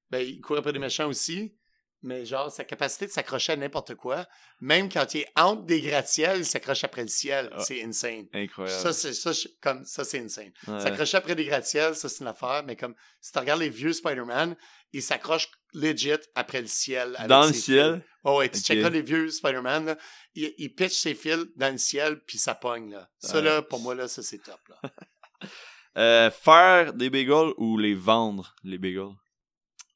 ben, il court après des méchants aussi. Mais genre, sa capacité de s'accrocher à n'importe quoi, même quand il est entre des gratte-ciels, il s'accroche après le ciel. Ah. C'est insane. Incroyable. Ça, c'est ça, je- comme ça, c'est insane. Ouais. S'accrocher après des gratte-ciels, ça, c'est une affaire. Mais comme si tu regardes les vieux Spider-Man, il s'accroche legit après le ciel. avec Dans le ciel? fils. Oh, ouais, tu Ok. checkeras les vieux Spider-Man, là, il, il pitch ses fils dans le ciel, puis ça pogne. Là. Ça, Ouais. là, pour moi, là, ça, c'est top. Là. Euh, faire des bagels ou les vendre, les bagels?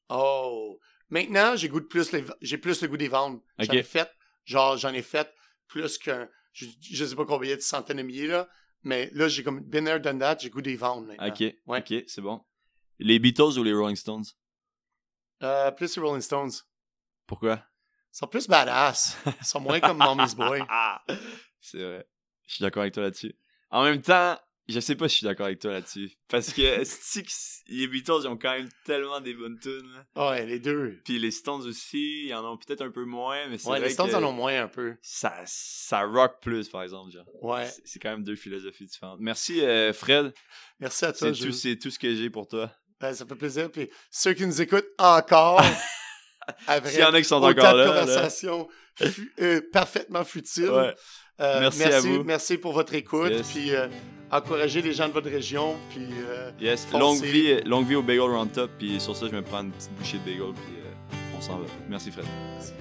Oh. Maintenant, j'ai goût de plus les- j'ai plus le goût des vendre. J'en Ok. ai fait, genre, j'en ai fait plus qu'un, je, je sais pas combien de centaines de milliers, là. Mais là, j'ai comme been there, done that, j'ai goût des vendre maintenant. OK. Ouais. OK, c'est bon. Les Beatles ou les Rolling Stones? Euh, plus les Rolling Stones. Pourquoi? Ils sont plus badass. Ils sont moins comme Mommy's Boy. c'est vrai. Je suis d'accord avec toi là-dessus. En même temps, je sais pas si je suis d'accord avec toi là-dessus. Parce que que les Beatles, ils ont quand même tellement des bonnes tunes. Ouais, les deux. Puis les Stones aussi, ils en ont peut-être un peu moins, mais c'est Ouais, vrai les Stones que en ont moins un peu. ça, ça rock plus, par exemple. Genre. Ouais. C'est- C'est quand même deux philosophies différentes. Merci, euh, Fred. Merci à toi, C'est Jules. tout, c'est tout ce que j'ai pour toi. Ben, ça fait plaisir. Puis ceux qui nous écoutent encore, après S'il y en a qui sont autant encore de là, là. conversations fu- euh, parfaitement futiles. Ouais. Euh, Merci à vous. Merci pour votre écoute. Yes. Puis euh, encouragez les gens de votre région. Puis euh, Yes, Foncez. longue vie, longue vie au Bagel Round Top. Puis sur ça, je me prends une petite bouchée de bagel. Puis euh, on s'en va. Merci, Fred. merci.